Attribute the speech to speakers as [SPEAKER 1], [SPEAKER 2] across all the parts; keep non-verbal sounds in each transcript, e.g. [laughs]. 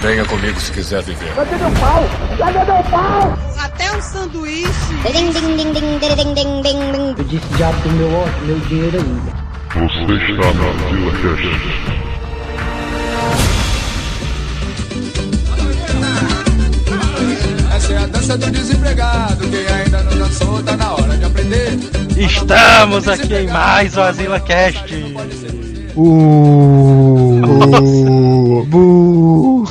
[SPEAKER 1] Venha comigo se quiser viver.
[SPEAKER 2] Cadê meu pau? Cadê meu pau?
[SPEAKER 3] Até um sanduíche.
[SPEAKER 4] Ding, ding, ding, ding, ding, ding, ding, ding.
[SPEAKER 5] Eu disse diabo do meu ódio, meu dinheiro ainda.
[SPEAKER 6] Você está na Vila Cash.
[SPEAKER 7] Essa é a dança do desempregado. Quem ainda não dançou, tá na hora de aprender.
[SPEAKER 8] Estamos aqui em mais o Asila Cast.
[SPEAKER 9] Uh, bu.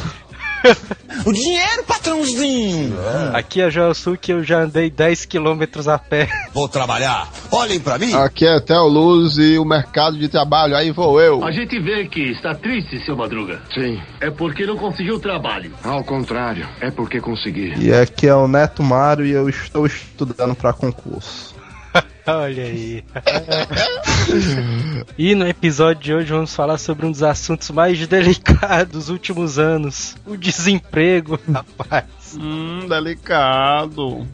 [SPEAKER 9] [laughs]
[SPEAKER 7] O dinheiro, patrãozinho!
[SPEAKER 8] Aqui é o Joelsuke eu já andei 10 km a pé. [laughs]
[SPEAKER 7] Vou trabalhar. Olhem pra mim.
[SPEAKER 9] Aqui é Theo Luz e o mercado de trabalho, aí vou eu.
[SPEAKER 10] A gente vê que está triste, seu Madruga.
[SPEAKER 11] Sim.
[SPEAKER 10] É porque não conseguiu trabalho.
[SPEAKER 11] Ao contrário, é porque consegui.
[SPEAKER 9] E aqui é o Neto Mário e eu estou estudando para concurso.
[SPEAKER 8] Olha aí. e no episódio de hoje vamos falar sobre um dos assuntos mais delicados dos últimos anos: o desemprego, rapaz.
[SPEAKER 9] Hum, delicado.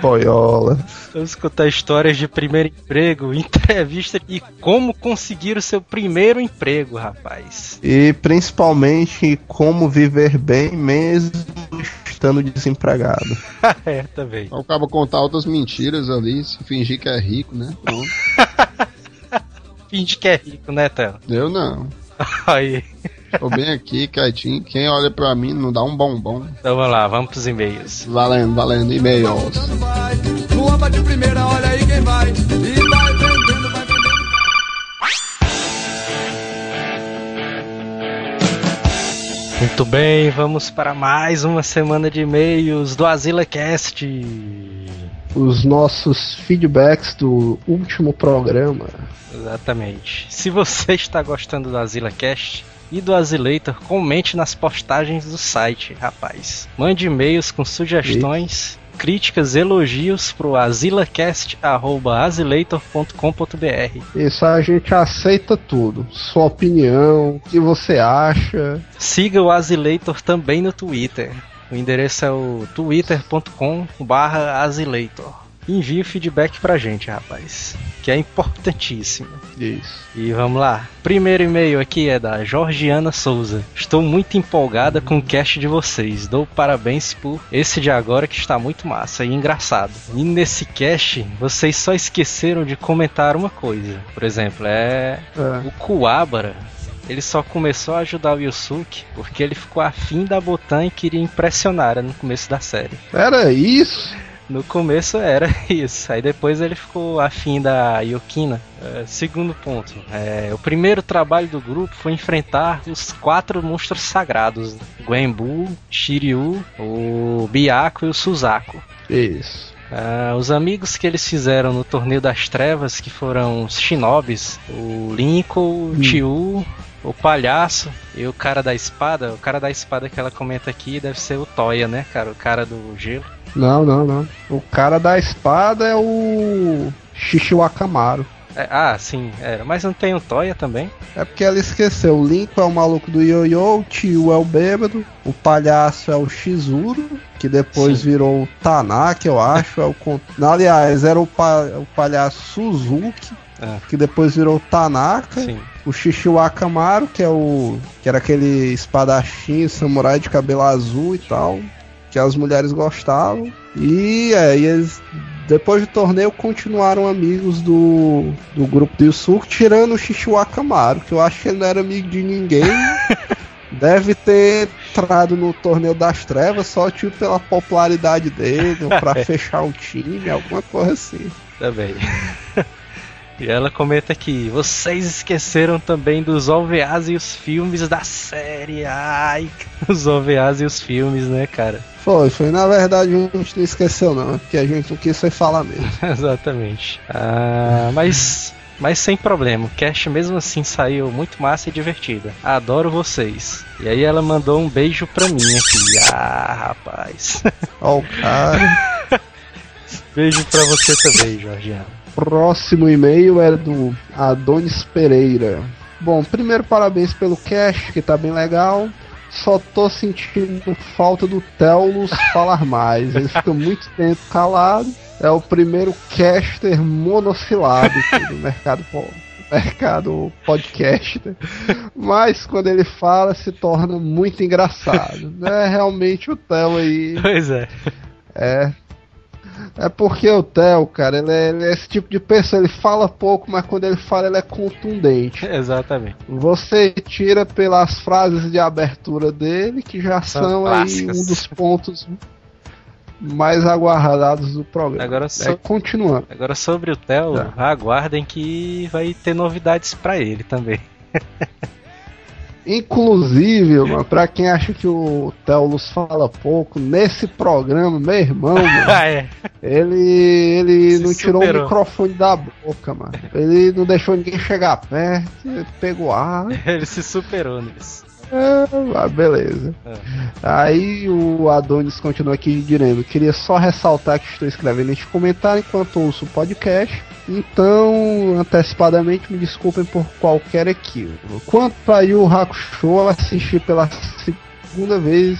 [SPEAKER 9] Boiola.
[SPEAKER 8] Vamos contar histórias de primeiro emprego, entrevista e como conseguir o seu primeiro emprego, rapaz.
[SPEAKER 9] E principalmente como viver bem mesmo estando desempregado. [laughs]
[SPEAKER 8] é, também.
[SPEAKER 9] Eu acabo contar outras mentiras ali, se fingir que é rico, né? [laughs]
[SPEAKER 8] Finge que é rico, né, Tela?
[SPEAKER 9] Eu não. [laughs]
[SPEAKER 8] Aí.
[SPEAKER 9] Tô bem aqui, quietinho. Quem olha pra mim não dá um bombom.
[SPEAKER 8] Então vamos lá, vamos pros e-mails.
[SPEAKER 9] Valendo, valendo, e-mails.
[SPEAKER 7] De primeira, olha aí quem vai. E vai
[SPEAKER 8] Muito bem, vamos para mais uma semana de e-mails do AsilaCast.
[SPEAKER 9] Os nossos feedbacks do último programa.
[SPEAKER 8] Exatamente. Se você está gostando do AsilaCast e do Asilator, comente nas postagens do site, rapaz. Mande e-mails com sugestões, críticas, elogios pro asilacast@asilator.com.br.
[SPEAKER 9] Isso a gente aceita tudo. Sua opinião, o que você acha.
[SPEAKER 8] Siga o Asilator também no Twitter. O endereço é o twitter.com/asilator. Envie o feedback pra gente, rapaz, que é importantíssimo.
[SPEAKER 9] Isso.
[SPEAKER 8] E vamos lá. Primeiro e-mail aqui é da Georgiana Souza. Estou muito empolgada com o cast de vocês. Dou parabéns por esse de agora que está muito massa e engraçado. E nesse cast, vocês só esqueceram de comentar uma coisa. Por exemplo, é,
[SPEAKER 9] É.
[SPEAKER 8] o Kuwabara. Ele só começou a ajudar o Yusuke porque ele ficou afim da Botan e queria impressionar no começo da série.
[SPEAKER 9] Era isso?
[SPEAKER 8] No começo era [laughs] isso, aí depois ele ficou afim da Yokina. É, segundo ponto, é, o primeiro trabalho do grupo foi enfrentar os quatro monstros sagrados: Gwenbu, Shiryu, o Byaku e o Suzaku.
[SPEAKER 9] Isso.
[SPEAKER 8] Ah, os amigos que eles fizeram no Torneio das Trevas, que foram os Shinobis, o Lincoln, o Tiu, o Palhaço e o cara da espada. O cara da espada que ela comenta aqui deve ser o Toya, né, cara? O cara do gelo.
[SPEAKER 9] Não, não, não. O cara da espada é o Shishiwakamaru.
[SPEAKER 8] É, ah, sim, era. Mas não tem o Toya também?
[SPEAKER 9] É porque ela esqueceu. O Lincoln é o maluco do Yoyo, o Tio é o bêbado, o palhaço é o Shizuru, que depois
[SPEAKER 8] Sim.
[SPEAKER 9] virou o Tanaka, eu acho. É o Aliás, era o, pa- o palhaço Suzuki,
[SPEAKER 8] Ah.
[SPEAKER 9] que depois virou o Tanaka.
[SPEAKER 8] Sim.
[SPEAKER 9] O Shishiwakamaru, que é o. que era aquele espadachim, samurai de cabelo azul e tal. Que as mulheres gostavam. E aí eles. Depois do torneio continuaram amigos do, do grupo do Yusuke, tirando o Shishiwakamaru, que eu acho que ele não era amigo de ninguém. [laughs] Deve ter entrado no torneio das trevas só tipo pela popularidade dele, ou pra [laughs] fechar o time, alguma coisa assim.
[SPEAKER 8] Também. E ela comenta aqui: vocês esqueceram também dos OVAs e os filmes da série. Ai, [laughs] os OVAs e os filmes, né, cara?
[SPEAKER 9] Foi, foi. Na verdade, a gente não esqueceu, não. É porque a gente não quis foi falar mesmo. [laughs]
[SPEAKER 8] Exatamente. Ah, mas. Mas sem problema, o cast mesmo assim saiu muito massa e divertida. Adoro vocês. E aí ela mandou um beijo pra mim aqui. Ah, rapaz.
[SPEAKER 9] Ó, o cara. [laughs]
[SPEAKER 8] beijo pra você também, Jorgiano.
[SPEAKER 9] Próximo e-mail é do Adonis Pereira. Bom, primeiro parabéns pelo cast, que tá bem legal. Só tô sentindo falta do Teulus falar mais. Ele fica muito [laughs] tempo calado. É o primeiro caster monossilábico do mercado mercado podcast, né? mas quando ele fala se torna muito engraçado. né? Realmente o Theo aí
[SPEAKER 8] Pois é.
[SPEAKER 9] é. É porque o Theo, cara, ele é, ele é esse tipo de pessoa, ele fala pouco, mas quando ele fala ele é contundente. [laughs]
[SPEAKER 8] Exatamente.
[SPEAKER 9] Você tira pelas frases de abertura dele, que já
[SPEAKER 8] São
[SPEAKER 9] são, aí um dos pontos mais aguardados do programa.
[SPEAKER 8] Agora
[SPEAKER 9] É,
[SPEAKER 8] só-
[SPEAKER 9] continuando.
[SPEAKER 8] Agora sobre o Theo,
[SPEAKER 9] Tá.
[SPEAKER 8] aguardem que vai ter novidades pra ele também. [laughs]
[SPEAKER 9] Inclusive, mano, pra quem acha que o Teolus fala pouco, nesse programa, meu irmão, [laughs] mano,
[SPEAKER 8] ah, é.
[SPEAKER 9] ele, ele
[SPEAKER 8] Se
[SPEAKER 9] não tirou
[SPEAKER 8] superou.
[SPEAKER 9] o microfone da boca, mano. Ele não deixou ninguém chegar perto, pegou ar. [laughs]
[SPEAKER 8] Ele se superou nisso.
[SPEAKER 9] Ah, beleza.
[SPEAKER 8] É.
[SPEAKER 9] Aí o Adonis continua aqui dizendo: Queria só ressaltar que estou escrevendo este comentário enquanto ouço o podcast. Então, antecipadamente, me desculpem por qualquer equívoco. Quanto para Yu Hakusho, eu assisti pela segunda vez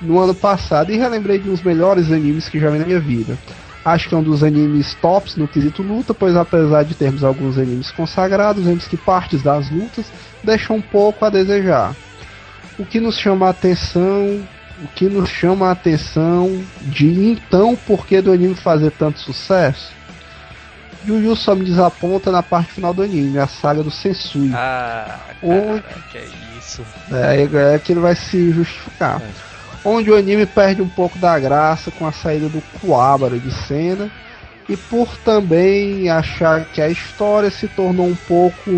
[SPEAKER 9] no ano passado e relembrei de uns melhores animes que já vi na minha vida. Acho que é um dos animes tops no quesito luta, pois apesar de termos alguns animes consagrados, vemos que partes das lutas deixam um pouco a desejar. O que nos chama a atenção, o que nos chama a atenção de então por que do anime fazer tanto sucesso? Yu Yu só me desaponta na parte final do anime, a saga do Sensui.
[SPEAKER 8] Ah, cara, que é isso.
[SPEAKER 9] É, é que ele vai se justificar. Onde o anime perde um pouco da graça com a saída do Kuwabara de cena. E por também achar que a história se tornou um pouco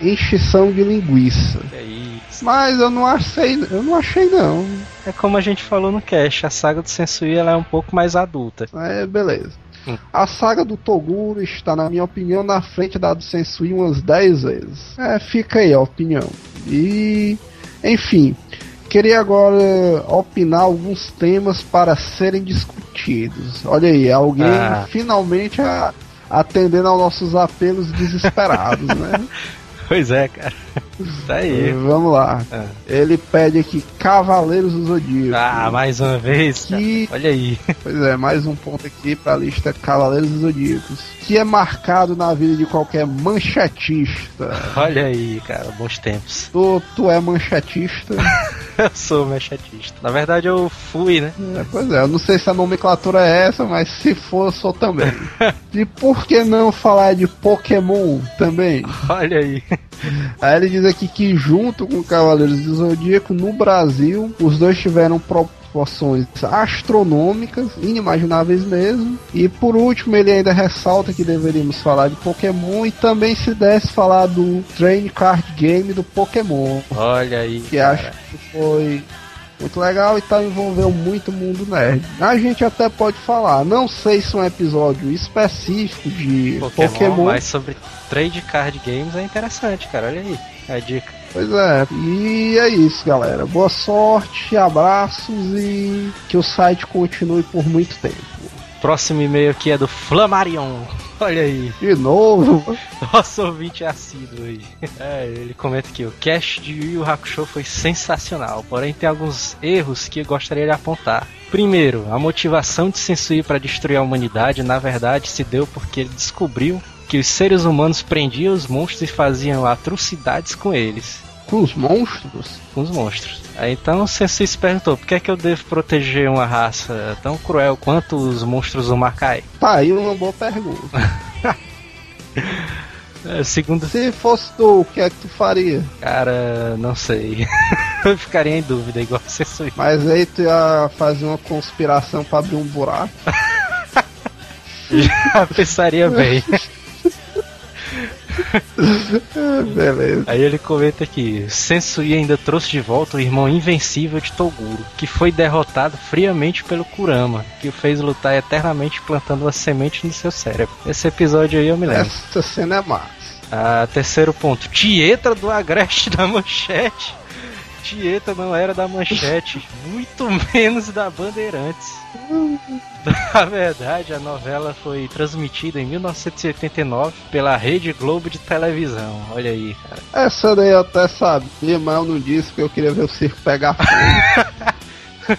[SPEAKER 9] enchição de linguiça.
[SPEAKER 8] É isso.
[SPEAKER 9] Mas eu não achei, eu não achei não.
[SPEAKER 8] É como a gente falou no cast, a saga do Sensui ela é um pouco mais adulta.
[SPEAKER 9] É, beleza.
[SPEAKER 8] Hum.
[SPEAKER 9] A saga do Toguro está, na minha opinião, na frente da do Sensui umas 10 vezes. É, fica aí a opinião. E, enfim, queria agora opinar alguns temas para serem discutidos. Olha aí, alguém
[SPEAKER 8] Ah.
[SPEAKER 9] finalmente a- atendendo aos nossos apelos desesperados, né? [laughs]
[SPEAKER 8] Pois é, cara. Tá aí.
[SPEAKER 9] Vamos lá.
[SPEAKER 8] Ah.
[SPEAKER 9] Ele pede aqui Cavaleiros do Zodíaco.
[SPEAKER 8] Ah, mais uma vez.
[SPEAKER 9] Que
[SPEAKER 8] Olha aí. [laughs]
[SPEAKER 9] Pois é, mais um ponto aqui pra lista Cavaleiros dos Zodíacos. Que é marcado na vida de qualquer manchetista.
[SPEAKER 8] Olha aí, cara. Bons tempos.
[SPEAKER 9] Tu, tu é manchetista? [laughs]
[SPEAKER 8] Eu sou mechatista. Na verdade, eu fui, né?
[SPEAKER 9] É, pois é, eu não sei se a nomenclatura é essa, mas se for, eu sou também. [laughs] E por que não falar de Pokémon também?
[SPEAKER 8] Olha aí.
[SPEAKER 9] Aí ele diz aqui que junto com Cavaleiros do Zodíaco, no Brasil, os dois tiveram proporções astronômicas, inimagináveis mesmo. E por último, ele ainda ressalta que deveríamos falar de Pokémon e também se desse falar do Train Card Game do Pokémon,
[SPEAKER 8] Olha aí.
[SPEAKER 9] que
[SPEAKER 8] cara.
[SPEAKER 9] acho que foi muito legal e tá envolveu muito mundo nerd. A gente até pode falar, não sei se um episódio específico de
[SPEAKER 8] Pokémon,
[SPEAKER 9] Pokémon
[SPEAKER 8] mas sobre trade card games é interessante, cara. Olha aí. A dica.
[SPEAKER 9] Pois é, e é isso, galera. Boa sorte, abraços e que o site continue por muito tempo.
[SPEAKER 8] Próximo e-mail aqui é do Flamarion. Olha aí.
[SPEAKER 9] De novo,
[SPEAKER 8] Nosso ouvinte é assíduo aí. É, ele comenta aqui: o cast de Yu Hakusho foi sensacional, porém tem alguns erros que eu gostaria de apontar. Primeiro, a motivação de Sensui para destruir a humanidade na verdade se deu porque ele descobriu que os seres humanos prendiam os monstros e faziam atrocidades com eles.
[SPEAKER 9] com os monstros.
[SPEAKER 8] Com os monstros. Aí então o Sensui se perguntou: por que, é que eu devo proteger uma raça tão cruel quanto os monstros do Makai?
[SPEAKER 9] Tá aí uma boa pergunta. [laughs]
[SPEAKER 8] É, segundo
[SPEAKER 9] Se fosse tu, o que é que tu faria?
[SPEAKER 8] Cara, não sei. [laughs] Eu ficaria em dúvida, igual você sou.
[SPEAKER 9] Mas aí tu ia fazer uma conspiração pra abrir um buraco. [laughs]
[SPEAKER 8] Já pensaria bem. [laughs]
[SPEAKER 9] Beleza.
[SPEAKER 8] Aí ele comenta aqui: Sensui ainda trouxe de volta o irmão invencível de Toguro, que foi derrotado friamente pelo Kurama, que o fez lutar eternamente plantando uma semente no seu cérebro. Esse episódio aí eu me lembro.
[SPEAKER 9] Essa cena é massa.
[SPEAKER 8] Ah, terceiro ponto: Tieta do Agreste [laughs] da Manchete. Tieta não era da Manchete, muito [laughs] menos da Bandeirantes. [laughs] Na verdade, a novela foi transmitida em 1989 pela Rede Globo de televisão. Olha aí, cara.
[SPEAKER 9] Essa daí eu até sabia, mas eu não disse que eu queria ver o circo pegar fogo. [laughs]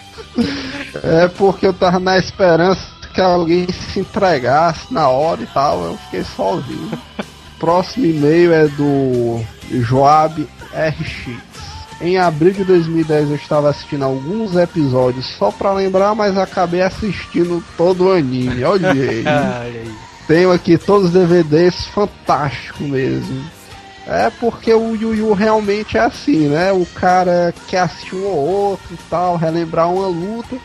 [SPEAKER 9] é porque eu tava na esperança que alguém se entregasse na hora e tal, eu fiquei só ouvindo. próximo e-mail é do Joab RX. Em abril de 2010 eu estava assistindo alguns episódios só pra lembrar, mas acabei assistindo todo o anime. Olha aí. [laughs]
[SPEAKER 8] Olha aí.
[SPEAKER 9] Tenho aqui todos os DVDs, fantástico mesmo. É porque o Yu Yu realmente é assim, né? O cara quer assistir um ou outro e tal, relembrar uma luta,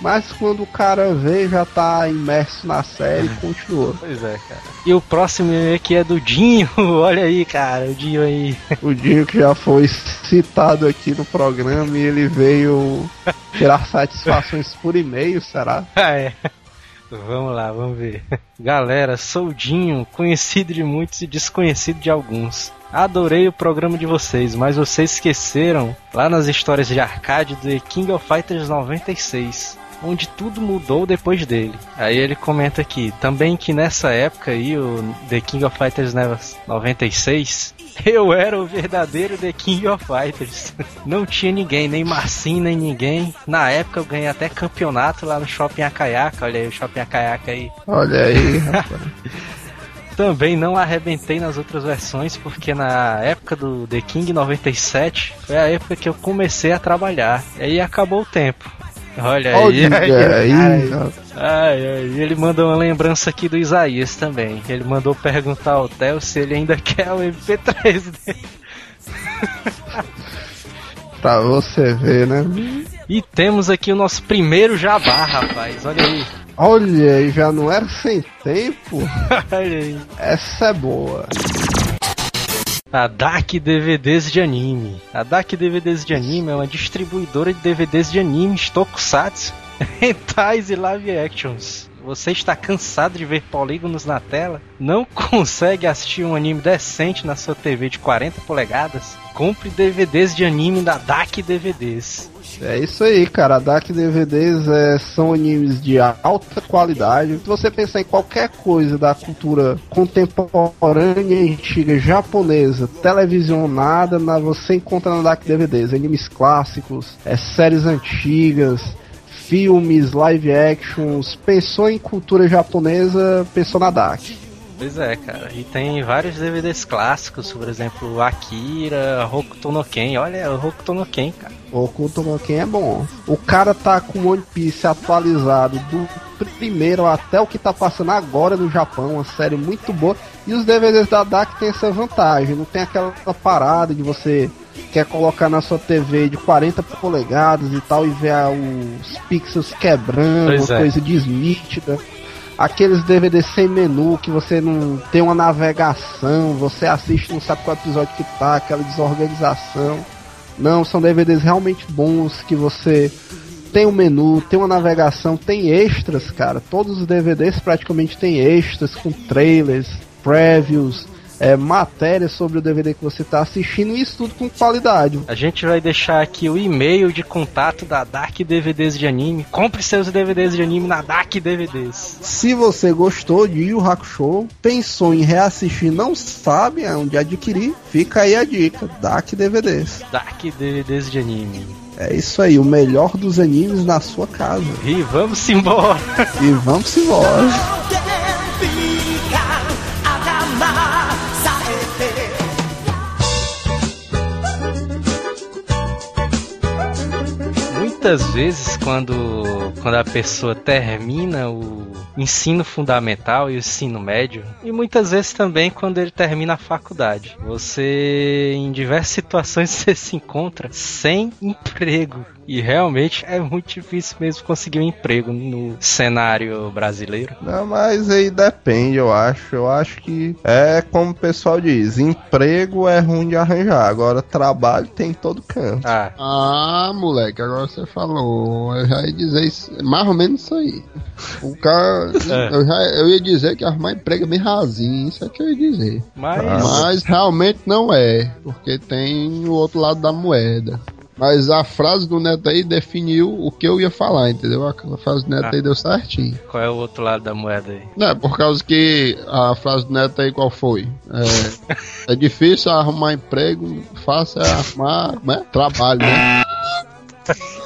[SPEAKER 9] mas quando o cara vê já tá imerso na série e continua.
[SPEAKER 8] Pois é, cara. E o próximo aqui é do Dinho. [laughs] Olha aí, cara, o Dinho aí.
[SPEAKER 9] O Dinho que já foi citado aqui no programa e ele veio tirar satisfações por e-mail, será? [laughs]
[SPEAKER 8] Ah, é. Vamos lá, vamos ver. Galera, sou o Dinho, conhecido de muitos e desconhecido de alguns. Adorei o programa de vocês, mas vocês esqueceram lá nas histórias de arcade do The King of Fighters 96 onde tudo mudou depois dele. Aí ele comenta aqui, também que nessa época aí, o The King of Fighters 96, [laughs] eu era o verdadeiro The King of Fighters. [laughs] Não tinha ninguém, nem Marcinho, nem ninguém. Na época eu ganhei até campeonato lá no Shopping Akayaka, olha aí o Shopping Akayaka aí.
[SPEAKER 9] Olha aí, rapaz. [laughs]
[SPEAKER 8] Também não arrebentei nas outras versões, porque na época do The King 97 foi a época que eu comecei a trabalhar. E aí acabou o tempo. Olha aí,
[SPEAKER 9] Olha
[SPEAKER 8] aí,
[SPEAKER 9] aí,
[SPEAKER 8] ai, ai. ele mandou uma lembrança aqui do Isaías também. Ele mandou perguntar ao Theo se ele ainda [laughs] quer o MP3 dele.
[SPEAKER 9] Pra você ver, né?
[SPEAKER 8] E temos aqui o nosso primeiro jabá, rapaz. Olha aí.
[SPEAKER 9] Olha aí, já não era sem tempo. [laughs]
[SPEAKER 8] Olha aí.
[SPEAKER 9] Essa é boa.
[SPEAKER 8] A DAC DVDs de anime. A DAC DVDs de anime é uma distribuidora de DVDs de animes, tokusatsu, [laughs] hentais e live actions. Você está cansado de ver polígonos na tela? Não [laughs] consegue assistir um anime decente na sua TV de 40 polegadas? Compre DVDs de anime da DAC DVDs.
[SPEAKER 9] É isso aí, cara. A DAC DVDs é, são animes de alta qualidade. Se você pensar em qualquer coisa da cultura contemporânea antiga japonesa, televisionada, na, você encontra na DAC DVDs. Animes clássicos, é, séries antigas, filmes, live actions. Pensou em cultura japonesa, pensou na DAC.
[SPEAKER 8] Pois é, cara. E tem vários DVDs clássicos, por exemplo, Akira, Hokuto no Ken. Olha, o Hokuto no Ken, cara.
[SPEAKER 9] O Oculto no Ken é bom. O cara tá com One Piece atualizado do primeiro até o que tá passando agora no Japão, uma série muito boa. E os DVDs da DAC tem essa vantagem, não tem aquela parada de você quer colocar na sua TV de 40 polegadas e tal e ver ah, os pixels quebrando,
[SPEAKER 8] Pois
[SPEAKER 9] uma
[SPEAKER 8] é.
[SPEAKER 9] coisa desnítida. Aqueles DVDs sem menu que você não tem uma navegação, você assiste não sabe qual episódio que tá, aquela desorganização. Não, são DVDs realmente bons que você tem um menu, tem uma navegação, tem extras, cara. Todos os DVDs praticamente tem extras com trailers, previews, é, matérias sobre o DVD que você está assistindo e isso tudo com qualidade.
[SPEAKER 8] A gente vai deixar aqui o e-mail de contato da Dark DVDs de anime. Compre seus DVDs de anime na Dark DVDs.
[SPEAKER 9] Se você gostou de Yu Hakusho, pensou em reassistir não sabe onde adquirir, fica aí a dica, DAC DVDs.
[SPEAKER 8] Dark DVDs de anime.
[SPEAKER 9] É isso aí, o melhor dos animes na sua casa.
[SPEAKER 8] E vamos embora.
[SPEAKER 9] E vamos embora.
[SPEAKER 8] Muitas vezes quando, quando a pessoa termina o ensino fundamental e o ensino médio, e muitas vezes também quando ele termina a faculdade, você em diversas situações [laughs] você se encontra sem emprego. E realmente é muito difícil mesmo conseguir um emprego no cenário brasileiro.
[SPEAKER 9] Não, mas aí depende, eu acho. Eu acho que é como o pessoal diz, emprego é ruim de arranjar, agora trabalho tem em todo canto.
[SPEAKER 8] Ah,
[SPEAKER 1] Ah, moleque, agora você falou. Eu já ia dizer isso, mais ou menos isso aí. O cara.
[SPEAKER 8] É.
[SPEAKER 1] Eu, já, eu ia dizer que arrumar emprego é bem rasinho, isso é que eu ia dizer.
[SPEAKER 8] mas
[SPEAKER 1] Mas realmente não é, porque tem o outro lado da moeda. Mas a frase do Neto aí definiu o que eu ia falar, entendeu? A frase do Neto
[SPEAKER 8] Ah.
[SPEAKER 1] aí deu certinho.
[SPEAKER 8] qual é o outro lado da moeda aí?
[SPEAKER 1] Não, é por causa que a frase do Neto aí qual foi? É, [laughs] é difícil arrumar emprego, fácil é arrumar né? trabalho, né? [laughs]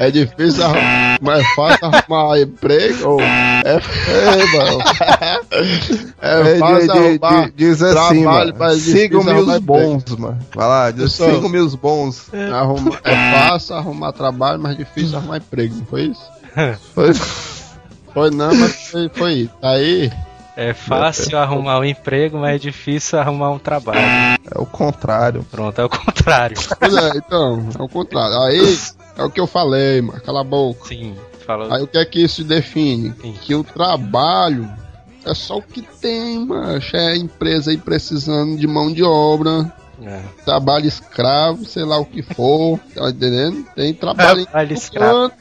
[SPEAKER 1] É difícil arrumar, mas é fácil arrumar emprego. É, é, mano. É,
[SPEAKER 9] É,
[SPEAKER 1] fácil
[SPEAKER 9] de-
[SPEAKER 1] arrumar
[SPEAKER 9] de- diz assim,
[SPEAKER 1] trabalho,
[SPEAKER 9] mano. Sigam-me
[SPEAKER 1] arrumar
[SPEAKER 9] os bons, mano. Vai lá, diz,
[SPEAKER 1] Pessoal.
[SPEAKER 9] sigam-me os bons.
[SPEAKER 1] Arruma- é fácil arrumar trabalho, mas difícil arrumar emprego, não foi isso? [laughs]
[SPEAKER 9] Foi-
[SPEAKER 1] Foi não, mas foi, foi isso. Aí,
[SPEAKER 8] É fácil arrumar um emprego, mas é difícil arrumar um trabalho.
[SPEAKER 9] É o contrário.
[SPEAKER 8] Pronto, é o contrário.
[SPEAKER 1] pois é, então, é o contrário. Aí, [laughs] é o que eu falei, mano, cala a boca.
[SPEAKER 8] Sim, falou.
[SPEAKER 1] Aí o que é que isso define?
[SPEAKER 8] Sim.
[SPEAKER 1] Que o trabalho é só o que tem, macho. É a empresa aí precisando de mão de obra,
[SPEAKER 8] É.
[SPEAKER 1] trabalho escravo, sei lá o que for, tá entendendo? Tem trabalho
[SPEAKER 8] Trabalho escravo.
[SPEAKER 1] canto,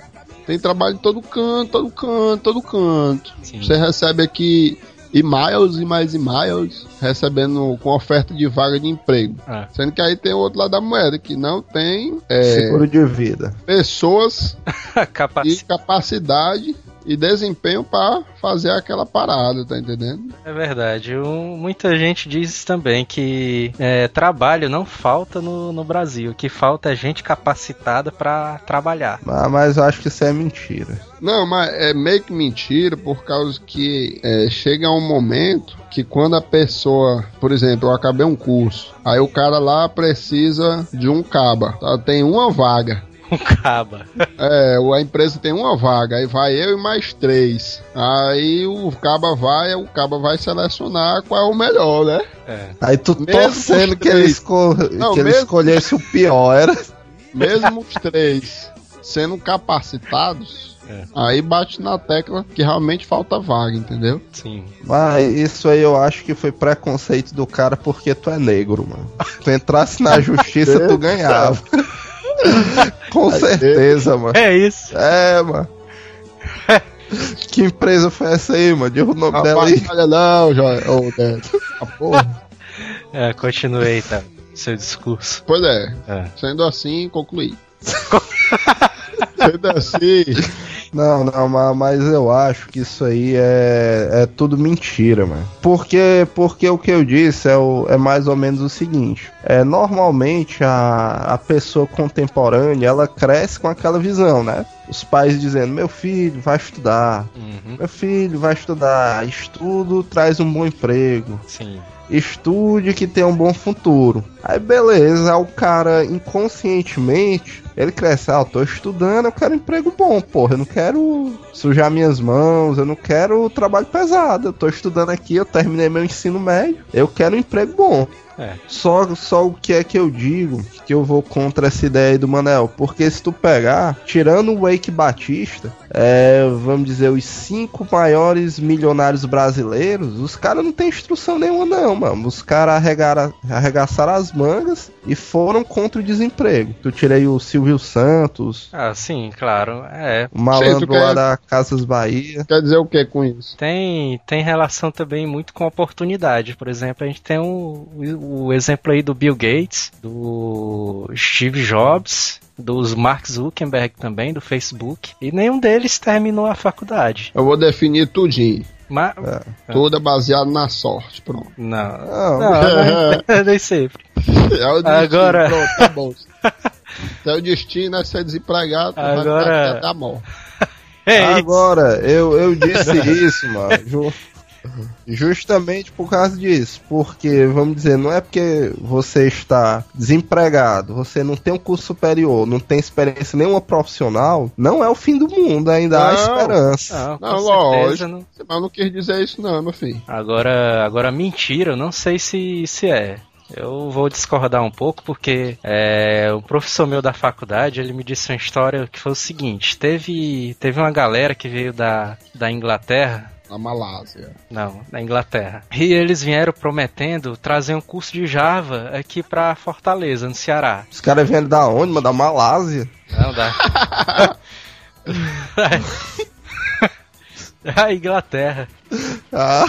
[SPEAKER 1] tem trabalho em todo canto, todo canto, todo canto.
[SPEAKER 8] Sim.
[SPEAKER 1] Você recebe aqui e-mails e mais e-mails recebendo com oferta de vaga de emprego.
[SPEAKER 8] Ah.
[SPEAKER 1] Sendo que aí tem o outro lado da moeda, que não tem é,
[SPEAKER 9] Seguro de vida.
[SPEAKER 1] pessoas [laughs]
[SPEAKER 8] Capac-
[SPEAKER 1] de capacidade e desempenho pra fazer aquela parada, tá entendendo?
[SPEAKER 8] É verdade. Um- muita gente diz também que é, trabalho não falta no, no Brasil. O que falta é gente capacitada pra trabalhar.
[SPEAKER 9] Mas, mas eu acho que isso é mentira.
[SPEAKER 1] Não, mas é meio que mentira por causa que é, chega um momento que quando a pessoa, por exemplo, eu acabei um curso, aí o cara lá precisa de um caba, tá? tem uma vaga.
[SPEAKER 8] Um caba. [laughs]
[SPEAKER 1] É, a empresa tem uma vaga, aí vai eu e mais três. Aí o caba vai, o caba vai selecionar qual é o melhor, né?
[SPEAKER 8] É.
[SPEAKER 9] Aí tu
[SPEAKER 1] Mesmo
[SPEAKER 9] torcendo que ele, esco...
[SPEAKER 1] Não,
[SPEAKER 9] que ele
[SPEAKER 1] mesmo-
[SPEAKER 9] escolhesse o pior. Era...
[SPEAKER 1] Mesmo os três sendo capacitados,
[SPEAKER 8] É.
[SPEAKER 1] aí bate na tecla que realmente falta vaga, entendeu?
[SPEAKER 8] Sim.
[SPEAKER 9] Mas isso aí eu acho que foi preconceito do cara porque tu é negro, mano. Tu entrasse na [laughs] justiça, tu ganhava. [laughs] Com certeza, mano.
[SPEAKER 8] É isso.
[SPEAKER 9] É, mano. [laughs] Que empresa foi essa aí, mano? Diz o nome dela aí.
[SPEAKER 1] Olha não, Jorge. Ô, Dedo. A porra.
[SPEAKER 8] É, continuei, tá? Seu discurso.
[SPEAKER 1] Pois é,
[SPEAKER 8] É.
[SPEAKER 1] sendo assim, concluí. [laughs] sendo assim,
[SPEAKER 9] Não, não, ma- mas eu acho que isso aí é, é tudo mentira, mano. Porque, porque o que eu disse é, o- é mais ou menos o seguinte: é, normalmente a, a pessoa contemporânea ela cresce com aquela visão, né? Os pais dizendo: meu filho, vai estudar.
[SPEAKER 8] Uhum.
[SPEAKER 9] Meu filho, vai estudar. Estudo traz um bom emprego.
[SPEAKER 8] Sim.
[SPEAKER 9] Estude que tem um bom futuro. Aí beleza, aí o cara inconscientemente, ele cresce, ah, eu tô estudando, eu quero um emprego bom, porra, eu não quero sujar minhas mãos, eu não quero trabalho pesado, eu tô estudando aqui, eu terminei meu ensino médio, eu quero um emprego bom.
[SPEAKER 8] É.
[SPEAKER 9] Só, só o que é que eu digo que eu vou contra essa ideia aí do Manel. Porque se tu pegar, tirando o Wake Batista, é, vamos dizer, os cinco maiores milionários brasileiros, os caras não têm instrução nenhuma, não, mano. Os caras arregaçaram as mangas e foram contra o desemprego. Tu tirei o Silvio Santos,
[SPEAKER 8] Ah, sim, claro. É.
[SPEAKER 9] o malandro
[SPEAKER 1] quer-
[SPEAKER 9] lá da Casas Bahia.
[SPEAKER 1] quer dizer o que com isso?
[SPEAKER 8] Tem, tem relação também muito com oportunidade. Por exemplo, a gente tem o, o, o exemplo aí do Bill Gates, do Steve Jobs, dos Mark Zuckerberg também, do Facebook. E nenhum deles terminou a faculdade.
[SPEAKER 1] Eu vou definir tudinho. Tudo é baseado na sorte, pronto.
[SPEAKER 8] Não.
[SPEAKER 9] Não,
[SPEAKER 8] Não, [laughs] nem, [laughs] nem sempre.
[SPEAKER 1] É o destino,
[SPEAKER 8] Agora-
[SPEAKER 1] pronto, tá bom. [laughs] É o destino, é ser desempregado,
[SPEAKER 8] Agora-
[SPEAKER 1] a morte. [laughs]
[SPEAKER 8] É isso.
[SPEAKER 9] Agora, eu, eu disse [laughs] isso, mano. ju- justamente por causa disso. Porque, vamos dizer, não é porque você está desempregado, você não tem um curso superior, não tem experiência nenhuma profissional, não é o fim do mundo, ainda há
[SPEAKER 1] Não.
[SPEAKER 9] esperança.
[SPEAKER 8] Não, com
[SPEAKER 1] Não,
[SPEAKER 8] certeza
[SPEAKER 1] lógico.
[SPEAKER 8] não.
[SPEAKER 1] Mas eu não quis dizer isso não, meu filho.
[SPEAKER 8] Agora, agora mentira, eu não sei se, se é. Eu vou discordar um pouco porque é, o professor meu da faculdade ele me disse uma história que foi o seguinte: teve, teve uma galera que veio da, da Inglaterra,
[SPEAKER 1] Na Malásia.
[SPEAKER 8] não, da Inglaterra, e eles vieram prometendo trazer um curso de Java aqui pra Fortaleza, no Ceará.
[SPEAKER 9] Os caras vêm da onde, mano? Da Malásia.
[SPEAKER 8] Não dá. a [laughs] [laughs] Inglaterra.
[SPEAKER 9] Ah,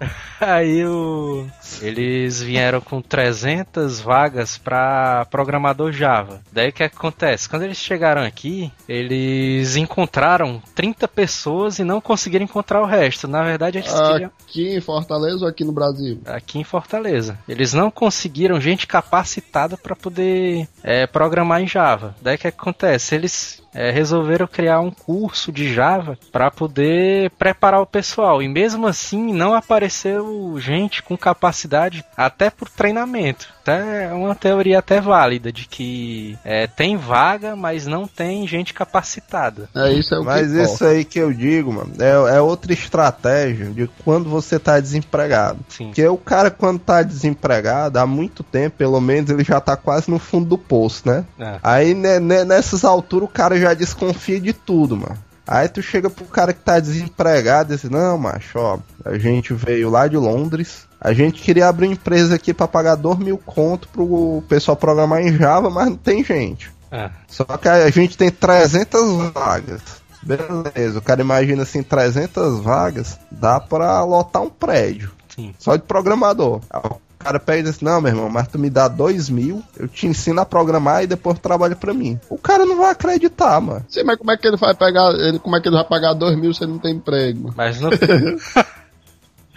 [SPEAKER 9] [laughs]
[SPEAKER 8] Aí o... eles vieram com 300 vagas para programador Java. Daí o que acontece? Quando eles chegaram aqui, eles encontraram 30 pessoas e não conseguiram encontrar o resto. Na verdade, eles queriam
[SPEAKER 1] Aqui em Fortaleza ou aqui no Brasil?
[SPEAKER 8] aqui em Fortaleza. Eles não conseguiram gente capacitada para poder é, programar em Java. Daí o que acontece? Eles é, resolveram criar um curso de Java para poder preparar o pessoal. E mesmo assim, não apareceu gente com capacidade até por treinamento. Até é uma teoria até válida de que é, tem vaga, mas não tem gente capacitada.
[SPEAKER 1] É isso é o
[SPEAKER 9] Mas
[SPEAKER 1] que
[SPEAKER 9] isso aí que eu digo, mano, é, é outra estratégia de quando você tá desempregado.
[SPEAKER 8] Sim.
[SPEAKER 9] Porque o cara, quando tá desempregado, há muito tempo, pelo menos, ele já tá quase no fundo do poço, né?
[SPEAKER 8] É.
[SPEAKER 9] Aí né, né, nessas alturas o cara já desconfia de tudo, mano. Aí tu chega pro cara que tá desempregado e diz, não, macho, ó, a gente veio lá de Londres, a gente queria abrir uma empresa aqui pra pagar 2 mil conto pro pessoal programar em Java, mas não tem gente.
[SPEAKER 8] É.
[SPEAKER 9] Só que a gente tem 300 vagas. Beleza, o cara imagina assim, 300 vagas, dá pra lotar um prédio.
[SPEAKER 8] Sim.
[SPEAKER 9] Só de programador. O cara pega e diz assim, não, meu irmão, mas tu me dá 2 mil, eu te ensino a programar e depois tu trabalha pra mim. O cara não vai acreditar, mano.
[SPEAKER 1] Sim, mas como é que ele vai pegar. Ele, como é que ele vai pagar 2 mil se ele não tem emprego, mano?
[SPEAKER 8] Mas no, [laughs]